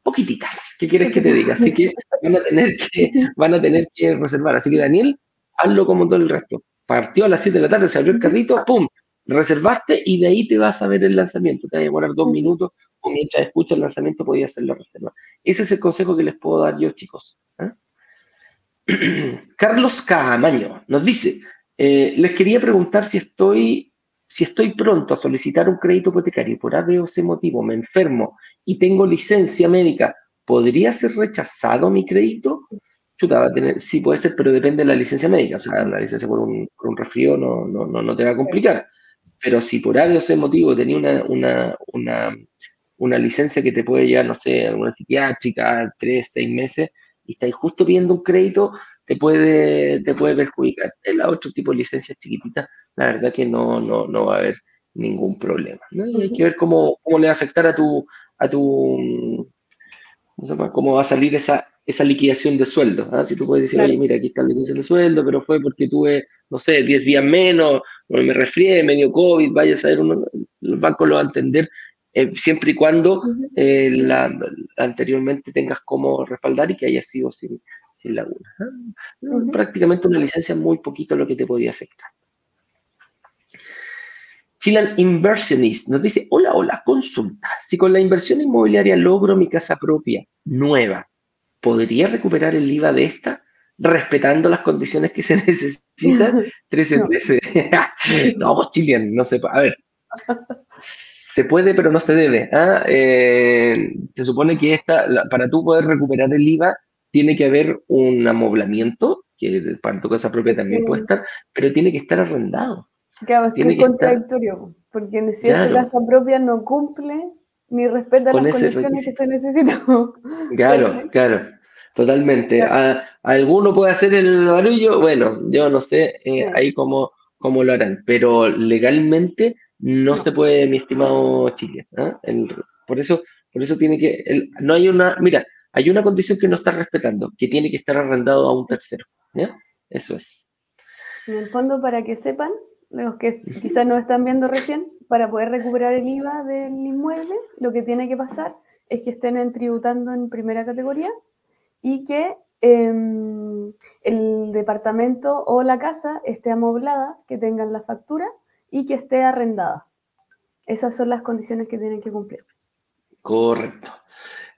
S1: poquititas. ¿Qué quieres que te diga? Así que van a tener que, van a tener que reservar. Así que Daniel, hazlo como todo el resto. Partió a las 7 de la tarde, se abrió el carrito, ¡pum! Reservaste y de ahí te vas a ver el lanzamiento. Te va a demorar dos minutos o mientras escuchas el lanzamiento podías hacer la reserva. Ese es el consejo que les puedo dar yo, chicos. Carlos Camaño nos dice, eh, les quería preguntar si estoy, si estoy pronto a solicitar un crédito hipotecario por A, o C motivo, me enfermo y tengo licencia médica, ¿podría ser rechazado mi crédito? Chuta, va a tener, sí puede ser, pero depende de la licencia médica. O sea, la licencia por un, por no, no, no, te va a complicar. Pero si por A, o C motivo tenía una, una, una, una licencia que te puede llevar, no sé, alguna psiquiátrica, tres, seis meses, y estáis justo pidiendo un crédito, te puede, te puede perjudicar. En la otro tipo de licencias chiquititas, la verdad que no, no, no va a haber ningún problema. hay que ver cómo, cómo, le va a afectar a tu, a tu cómo va a salir esa, esa liquidación de sueldo. ¿ah? Si tú puedes decir, oye, mira, aquí está la liquidación de sueldo, pero fue porque tuve, no sé, 10 días menos, me resfrié, medio COVID, vaya a saber, uno, el banco lo va a entender eh, siempre y cuando eh, la, anteriormente tengas como respaldar y que haya sido sin, sin laguna. Prácticamente una licencia muy poquito lo que te podía afectar. Chilean Inversionist nos dice, hola, hola, consulta. Si con la inversión inmobiliaria logro mi casa propia, nueva, ¿podría recuperar el IVA de esta? Respetando las condiciones que se necesitan. 13 no, pues Chilean, no sé. A ver, se puede, pero no se debe. ¿ah? Eh, se supone que esta, para tú poder recuperar el IVA, tiene que haber un amoblamiento, que para tu casa propia también puede estar, pero tiene que estar arrendado.
S3: Claro, es que es contradictorio, porque si esa casa propia no cumple ni respeta las condiciones que se necesitan.
S1: Claro, claro, totalmente. ¿Alguno puede hacer el barullo? Bueno, yo no sé eh, ahí cómo, cómo lo harán, pero legalmente no, se puede, mi estimado Chile. ¿ah? por, eso, por eso tiene que, no hay una, mira, hay una condición que no está respetando, que tiene que estar arrendado a un tercero. Eso es.
S3: En el fondo, para que sepan, los que quizás no están viendo recién, para poder recuperar el IVA del inmueble, lo que tiene que pasar es que estén en tributando en primera categoría y que em, el departamento o la casa esté amoblada, que tengan la factura y que esté arrendada. Esas son las condiciones que tienen que cumplir.
S1: Correcto.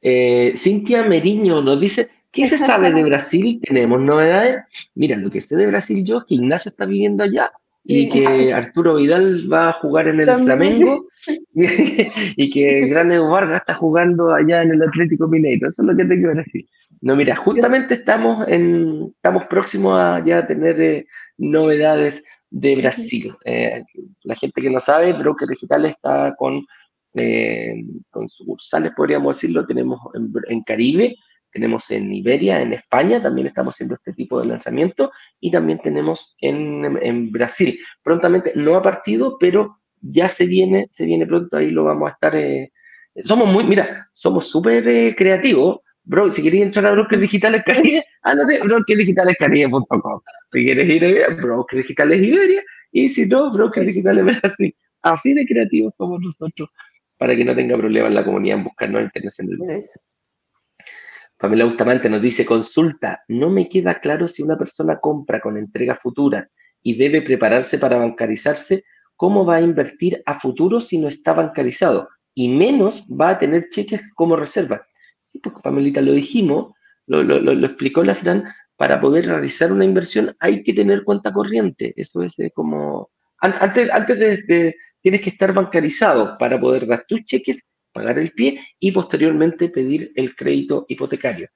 S1: Eh, Cintia Meriño nos dice, ¿qué se sabe de Brasil? ¿Tenemos novedades? Mira, lo que sé de Brasil yo es que Ignacio está viviendo allá y que Arturo Vidal va a jugar en el Flamengo y que Gran Vargas está jugando allá en el Atlético Mineiro. Eso es lo que te quiero decir. No, mira, justamente estamos, en, estamos próximos a ya tener eh, novedades de Brasil. Eh, la gente que no sabe, Broker Digital está con, eh, con sucursales, podríamos decirlo, tenemos en, Caribe, tenemos en Iberia, en España, también estamos haciendo este tipo de lanzamiento y también tenemos en, Brasil. Prontamente, no ha partido, pero ya se viene, se viene pronto, ahí lo vamos a estar. Eh, somos muy, mira, somos súper creativos Bro, si queréis entrar a Brokers Digitales Caribe, ándate brokersdigitalescaribe.com. Si quieres ir a Brokers Digitales Iberia, y si no, Brokers Digitales Brasil. Así de creativos somos nosotros, para que no tenga problemas la comunidad en buscarnos internacionalmente. Pamela Bustamante nos dice, consulta, no me queda claro si una persona compra con entrega futura y debe prepararse para bancarizarse, ¿cómo va a invertir a futuro si no está bancarizado? Y menos va a tener cheques como reserva. Sí, pues Pamelita, lo dijimos, lo, explicó la Fran, para poder realizar una inversión hay que tener cuenta corriente. Eso es eh, como... Antes, antes de, tienes que estar bancarizado para poder dar tus cheques, pagar el pie y posteriormente pedir el crédito hipotecario.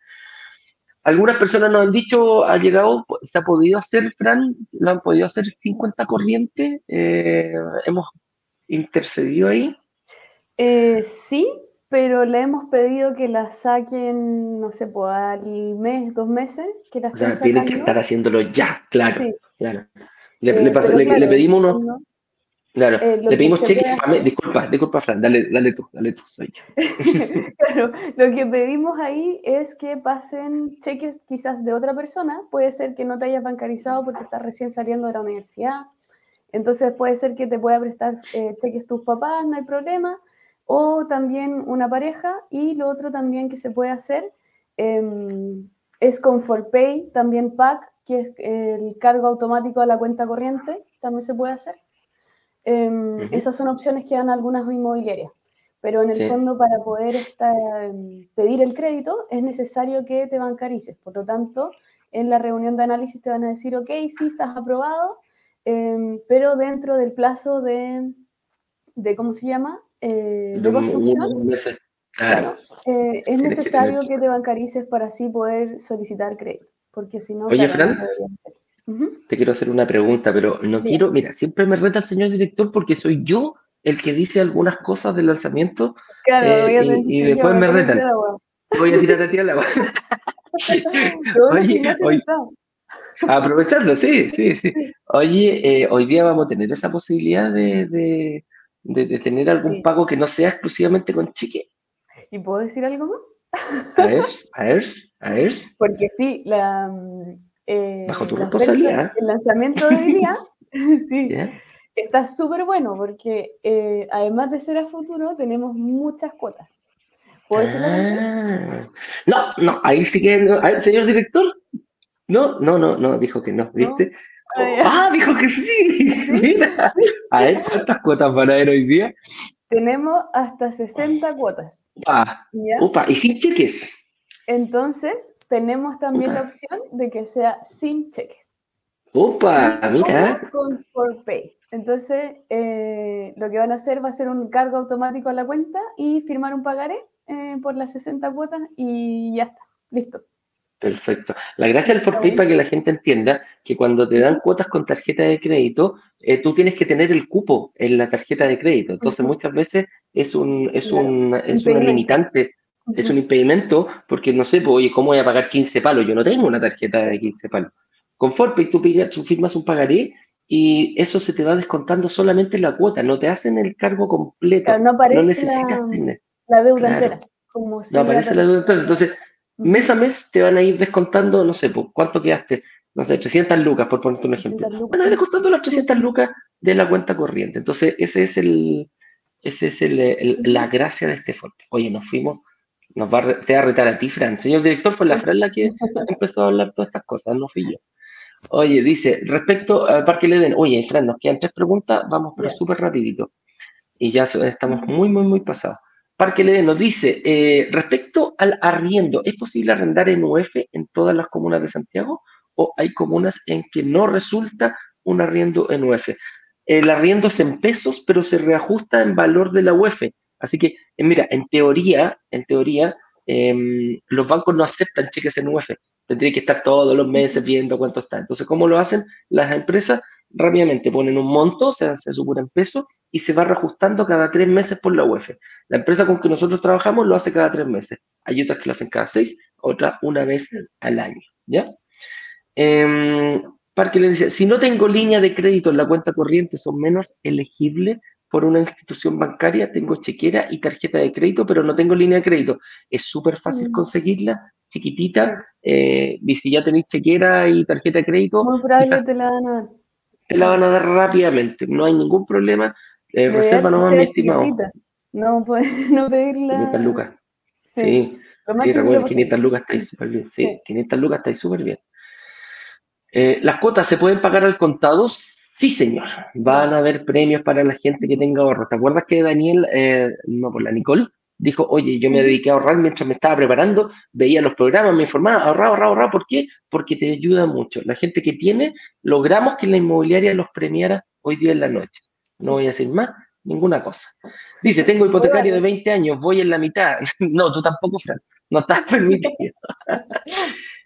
S1: Algunas personas nos han dicho, ha llegado, se ha podido hacer, Fran, lo han podido hacer sin cuenta corriente. Eh, hemos intercedido ahí.
S3: Eh, sí, pero le hemos pedido que la saquen, no sé, pues al mes, dos meses, que la
S1: o sea, tienen que estar haciéndolo ya, claro. claro. Le, eh, le, pedimos unos... Claro, eh, le pedimos cheques. Disculpa, disculpa, Fran, dale, dale tú, dale tú. Soy
S3: claro, lo que pedimos ahí es que pasen cheques quizás de otra persona. Puede ser que no te hayas bancarizado porque estás recién saliendo de la universidad. Entonces puede ser que te pueda prestar eh, cheques tus papás, no hay problema o también una pareja y lo otro también que se puede hacer em, es con ForPay, también PAC, que es el cargo automático a la cuenta corriente, también se puede hacer. Em, esas son opciones que dan algunas inmobiliarias, pero en el fondo para poder em, pedir el crédito es necesario que te bancarices, por lo tanto, en la reunión de análisis te van a decir, ok, sí, estás aprobado, pero dentro del plazo de, de, ¿cómo se llama? Eh, construcción, claro. eh, es necesario que, te bancarices para así poder solicitar crédito, porque si no...
S1: Oye, Fran, te quiero hacer una pregunta, pero no quiero, mira, siempre me reta el señor director porque soy yo el que dice algunas cosas del lanzamiento claro, eh, y, y, después me retan. Voy a tirar a ti al agua. oye, oye, aprovechando, sí, sí, sí. Oye, eh, hoy día vamos a tener esa posibilidad de, de, de, tener algún pago que no sea exclusivamente con chique.
S3: ¿Y puedo decir algo
S1: más? A ver, a ver, a ver.
S3: Porque sí, la,
S1: eh, bajo tu responsabilidad.
S3: El lanzamiento de hoy día, sí, está súper bueno porque eh, además de ser a futuro, tenemos muchas cuotas. ¿Puedo
S1: ah, no, no, ahí sí que, señor director, no, no, no, no, dijo que no, ¿viste? Ah, dijo que sí. Mira. A ver, ¿cuántas cuotas van a haber hoy día?
S3: Tenemos hasta 60 cuotas.
S1: Upa, upa. y sin cheques.
S3: Entonces, tenemos también la opción de que sea sin cheques.
S1: Upa, mira.
S3: Con Pay. Entonces, eh, lo que van a hacer va a ser un cargo automático a la cuenta y firmar un pagaré eh, por las 60 cuotas y ya está, listo.
S1: Perfecto. La gracia del ForPay para que la gente entienda que cuando te dan cuotas con tarjeta de crédito, eh, tú tienes que tener el cupo en la tarjeta de crédito. Entonces, muchas veces es un, es un, es una limitante, es un impedimento, porque no sé, pues, oye, ¿cómo voy a pagar 15 palos? Yo no tengo una tarjeta de 15 palos. Con ForPay tú, tú firmas un pagaré y eso se te va descontando solamente en la cuota, no te hacen el cargo completo.
S3: no, necesitas la, deuda entera.
S1: Como no aparece la deuda entera. Entonces, mes a mes te van a ir descontando, no sé, ¿cuánto quedaste? No sé, 300 lucas, por ponerte un ejemplo. Van a ir descontando las 300 lucas de la cuenta corriente. Entonces, ese es el, ese es el, la gracia de este fondo. Oye, nos fuimos, nos va a, te va a retar a ti, Fran. Señor director, fue la Fran la que empezó a hablar todas estas cosas, no fui yo. Oye, dice, respecto al Parque Leden, oye, Fran, nos quedan tres preguntas, vamos pero súper rapidito. Y ya estamos muy, muy, muy pasados. Parque Leden nos dice, eh, respecto al arriendo, ¿es posible arrendar en UF en todas las comunas de Santiago o hay comunas en que no resulta un arriendo en UF? El arriendo es en pesos, pero se reajusta en valor de la UF. Así que, eh, mira, en teoría, en teoría, em, los bancos no aceptan cheques en UF tendría que estar todos los meses viendo cuánto está. Entonces, ¿cómo lo hacen? Las empresas rápidamente ponen un monto, se hace su en peso y se va reajustando cada tres meses por la UEF. La empresa con que nosotros trabajamos lo hace cada tres meses. Hay otras que lo hacen cada seis, otras una vez al año. ¿Ya? Eh, Parque le dice, si no tengo línea de crédito en la cuenta corriente, son menos elegibles por una institución bancaria, tengo chequera y tarjeta de crédito, pero no tengo línea de crédito. Es súper fácil mm. conseguirla, chiquitita, eh, y si ya tenéis chequera y tarjeta de crédito,
S3: te la van a dar.
S1: Te la van a dar rápidamente, no hay ningún problema. Eh, reserva nomás, mi estimado.
S3: No, puedes no pedirla.
S1: 500 lucas. Sí. sí. 500 lucas estáis súper bien. Sí, 500 lucas estáis súper bien. Eh, ¿Las cuotas se pueden pagar al contado? Sí, señor. Van a haber premios para la gente que tenga ahorro. ¿Te acuerdas que Daniel, eh, no, por la Nicole, dijo, oye, yo me dediqué a ahorrar mientras me estaba preparando, veía los programas, me informaba, ahorrar, ahorrar, ahorrar. ¿Por qué? Porque te ayuda mucho. La gente que tiene, logramos que la inmobiliaria los premiara hoy día en la noche. No voy a decir más, ninguna cosa. Dice, tengo hipotecario de 20 años, voy en la mitad. no, tú tampoco, Fran, no estás permitido.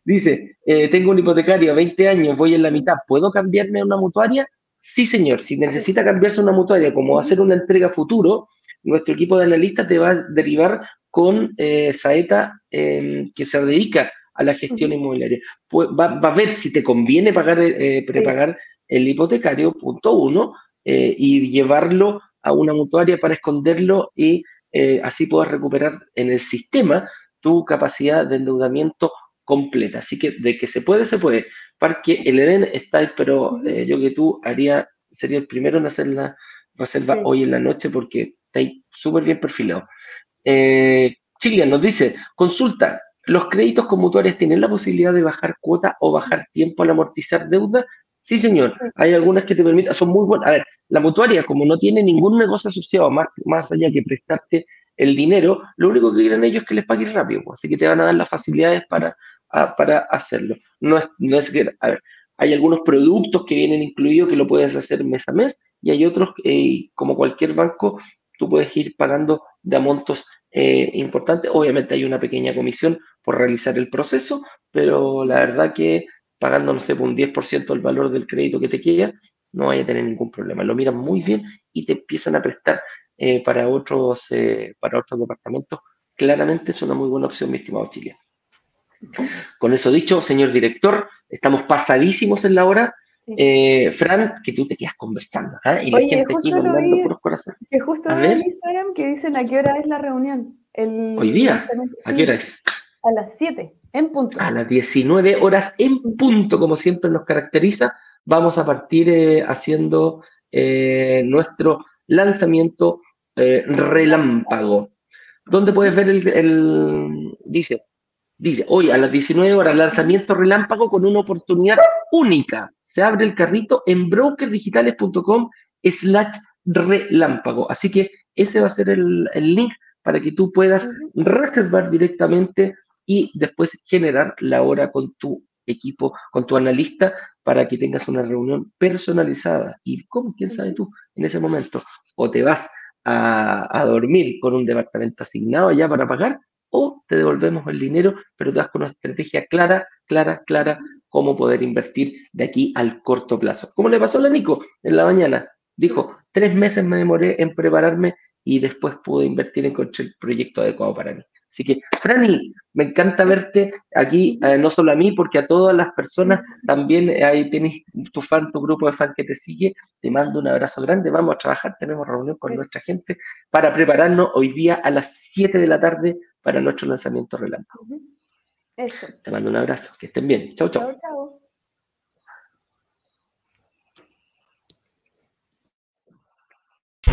S1: Dice, eh, tengo un hipotecario de 20 años, voy en la mitad, ¿puedo cambiarme a una mutuaria? Sí, señor. Si necesita cambiarse a una mutuaria, como hacer una entrega futuro, nuestro equipo de analistas te va a derivar con eh, Saeta, em, que se dedica a la gestión inmobiliaria. Pues, va, a ver si te conviene pagar, eh, prepagar el hipotecario, punto uno, eh, y llevarlo a una mutuaria para esconderlo y así puedas recuperar en el sistema tu capacidad de endeudamiento completa. Así que de que se puede, se puede. Parque el Edén está, pero yo que tú haría, sería el primero en hacer la reserva hoy en la noche porque está ahí súper bien perfilado. Eh, nos dice, consulta, ¿los créditos con mutuarias tienen la posibilidad de bajar cuota o bajar tiempo al amortizar deuda? Sí, señor. Hay algunas que te permiten, son muy buenas. A ver, la mutuaria, como no tiene ningún negocio asociado más, más allá que prestarte el dinero, lo único que quieren ellos es que les paguen rápido. Pues, así que te van a dar las facilidades para, para hacerlo. No es, no es que, a ver, hay algunos productos que vienen incluidos que lo puedes hacer mes a mes y hay otros, eh, como cualquier banco, tú puedes ir pagando de montos eh, importantes. Obviamente hay una pequeña comisión por realizar el proceso, pero la verdad que pagando, no sé, un 10% del valor del crédito que te queda, no vaya a tener ningún problema. Lo miran muy bien y te empiezan a prestar eh, para, otros, eh, para otros departamentos. Claramente es una muy buena opción, mi estimado Chile. Con eso dicho, señor director, estamos pasadísimos en la hora. Eh, Fran, que tú te quedas conversando, ¿ah? Y la gente aquí mandando por los corazones.
S3: Que justo en Instagram que dicen a qué hora es la reunión.
S1: Hoy día, ¿a qué hora es?
S3: A las 7, en punto.
S1: A las 19 horas en punto, como siempre nos caracteriza, vamos a partir eh, haciendo eh, nuestro lanzamiento relámpago. ¿Dónde puedes ver el, dice, Dice, hoy a las 19 horas, lanzamiento relámpago con una oportunidad única. Se abre el carrito en brokerdigitales.com slash relámpago. Así que ese va a ser el, el link para que tú puedas reservar directamente y después generar la hora con tu equipo, con tu analista, para que tengas una reunión personalizada. ¿Y cómo? ¿Quién sabe tú en ese momento? O te vas a, a dormir con un departamento asignado ya para pagar, o te devolvemos el dinero, pero te das con una estrategia clara, clara, clara, cómo poder invertir de aquí al corto plazo. Como le pasó a la Nico en la mañana. Dijo, tres meses me demoré en prepararme y después pude invertir, en encontré el proyecto adecuado para mí. Así que, Franny, me encanta verte aquí, eh, no solo a mí, porque a todas las personas también eh, ahí tienes tu fan, tu grupo de fan que te sigue. Te mando un abrazo grande. Vamos a trabajar, tenemos reunión con nuestra gente para prepararnos hoy día a las 7 de la tarde para nuestro lanzamiento relámpago.
S3: Eso.
S1: Te mando un abrazo, que estén bien. Chau, chau.
S3: Chao, chao.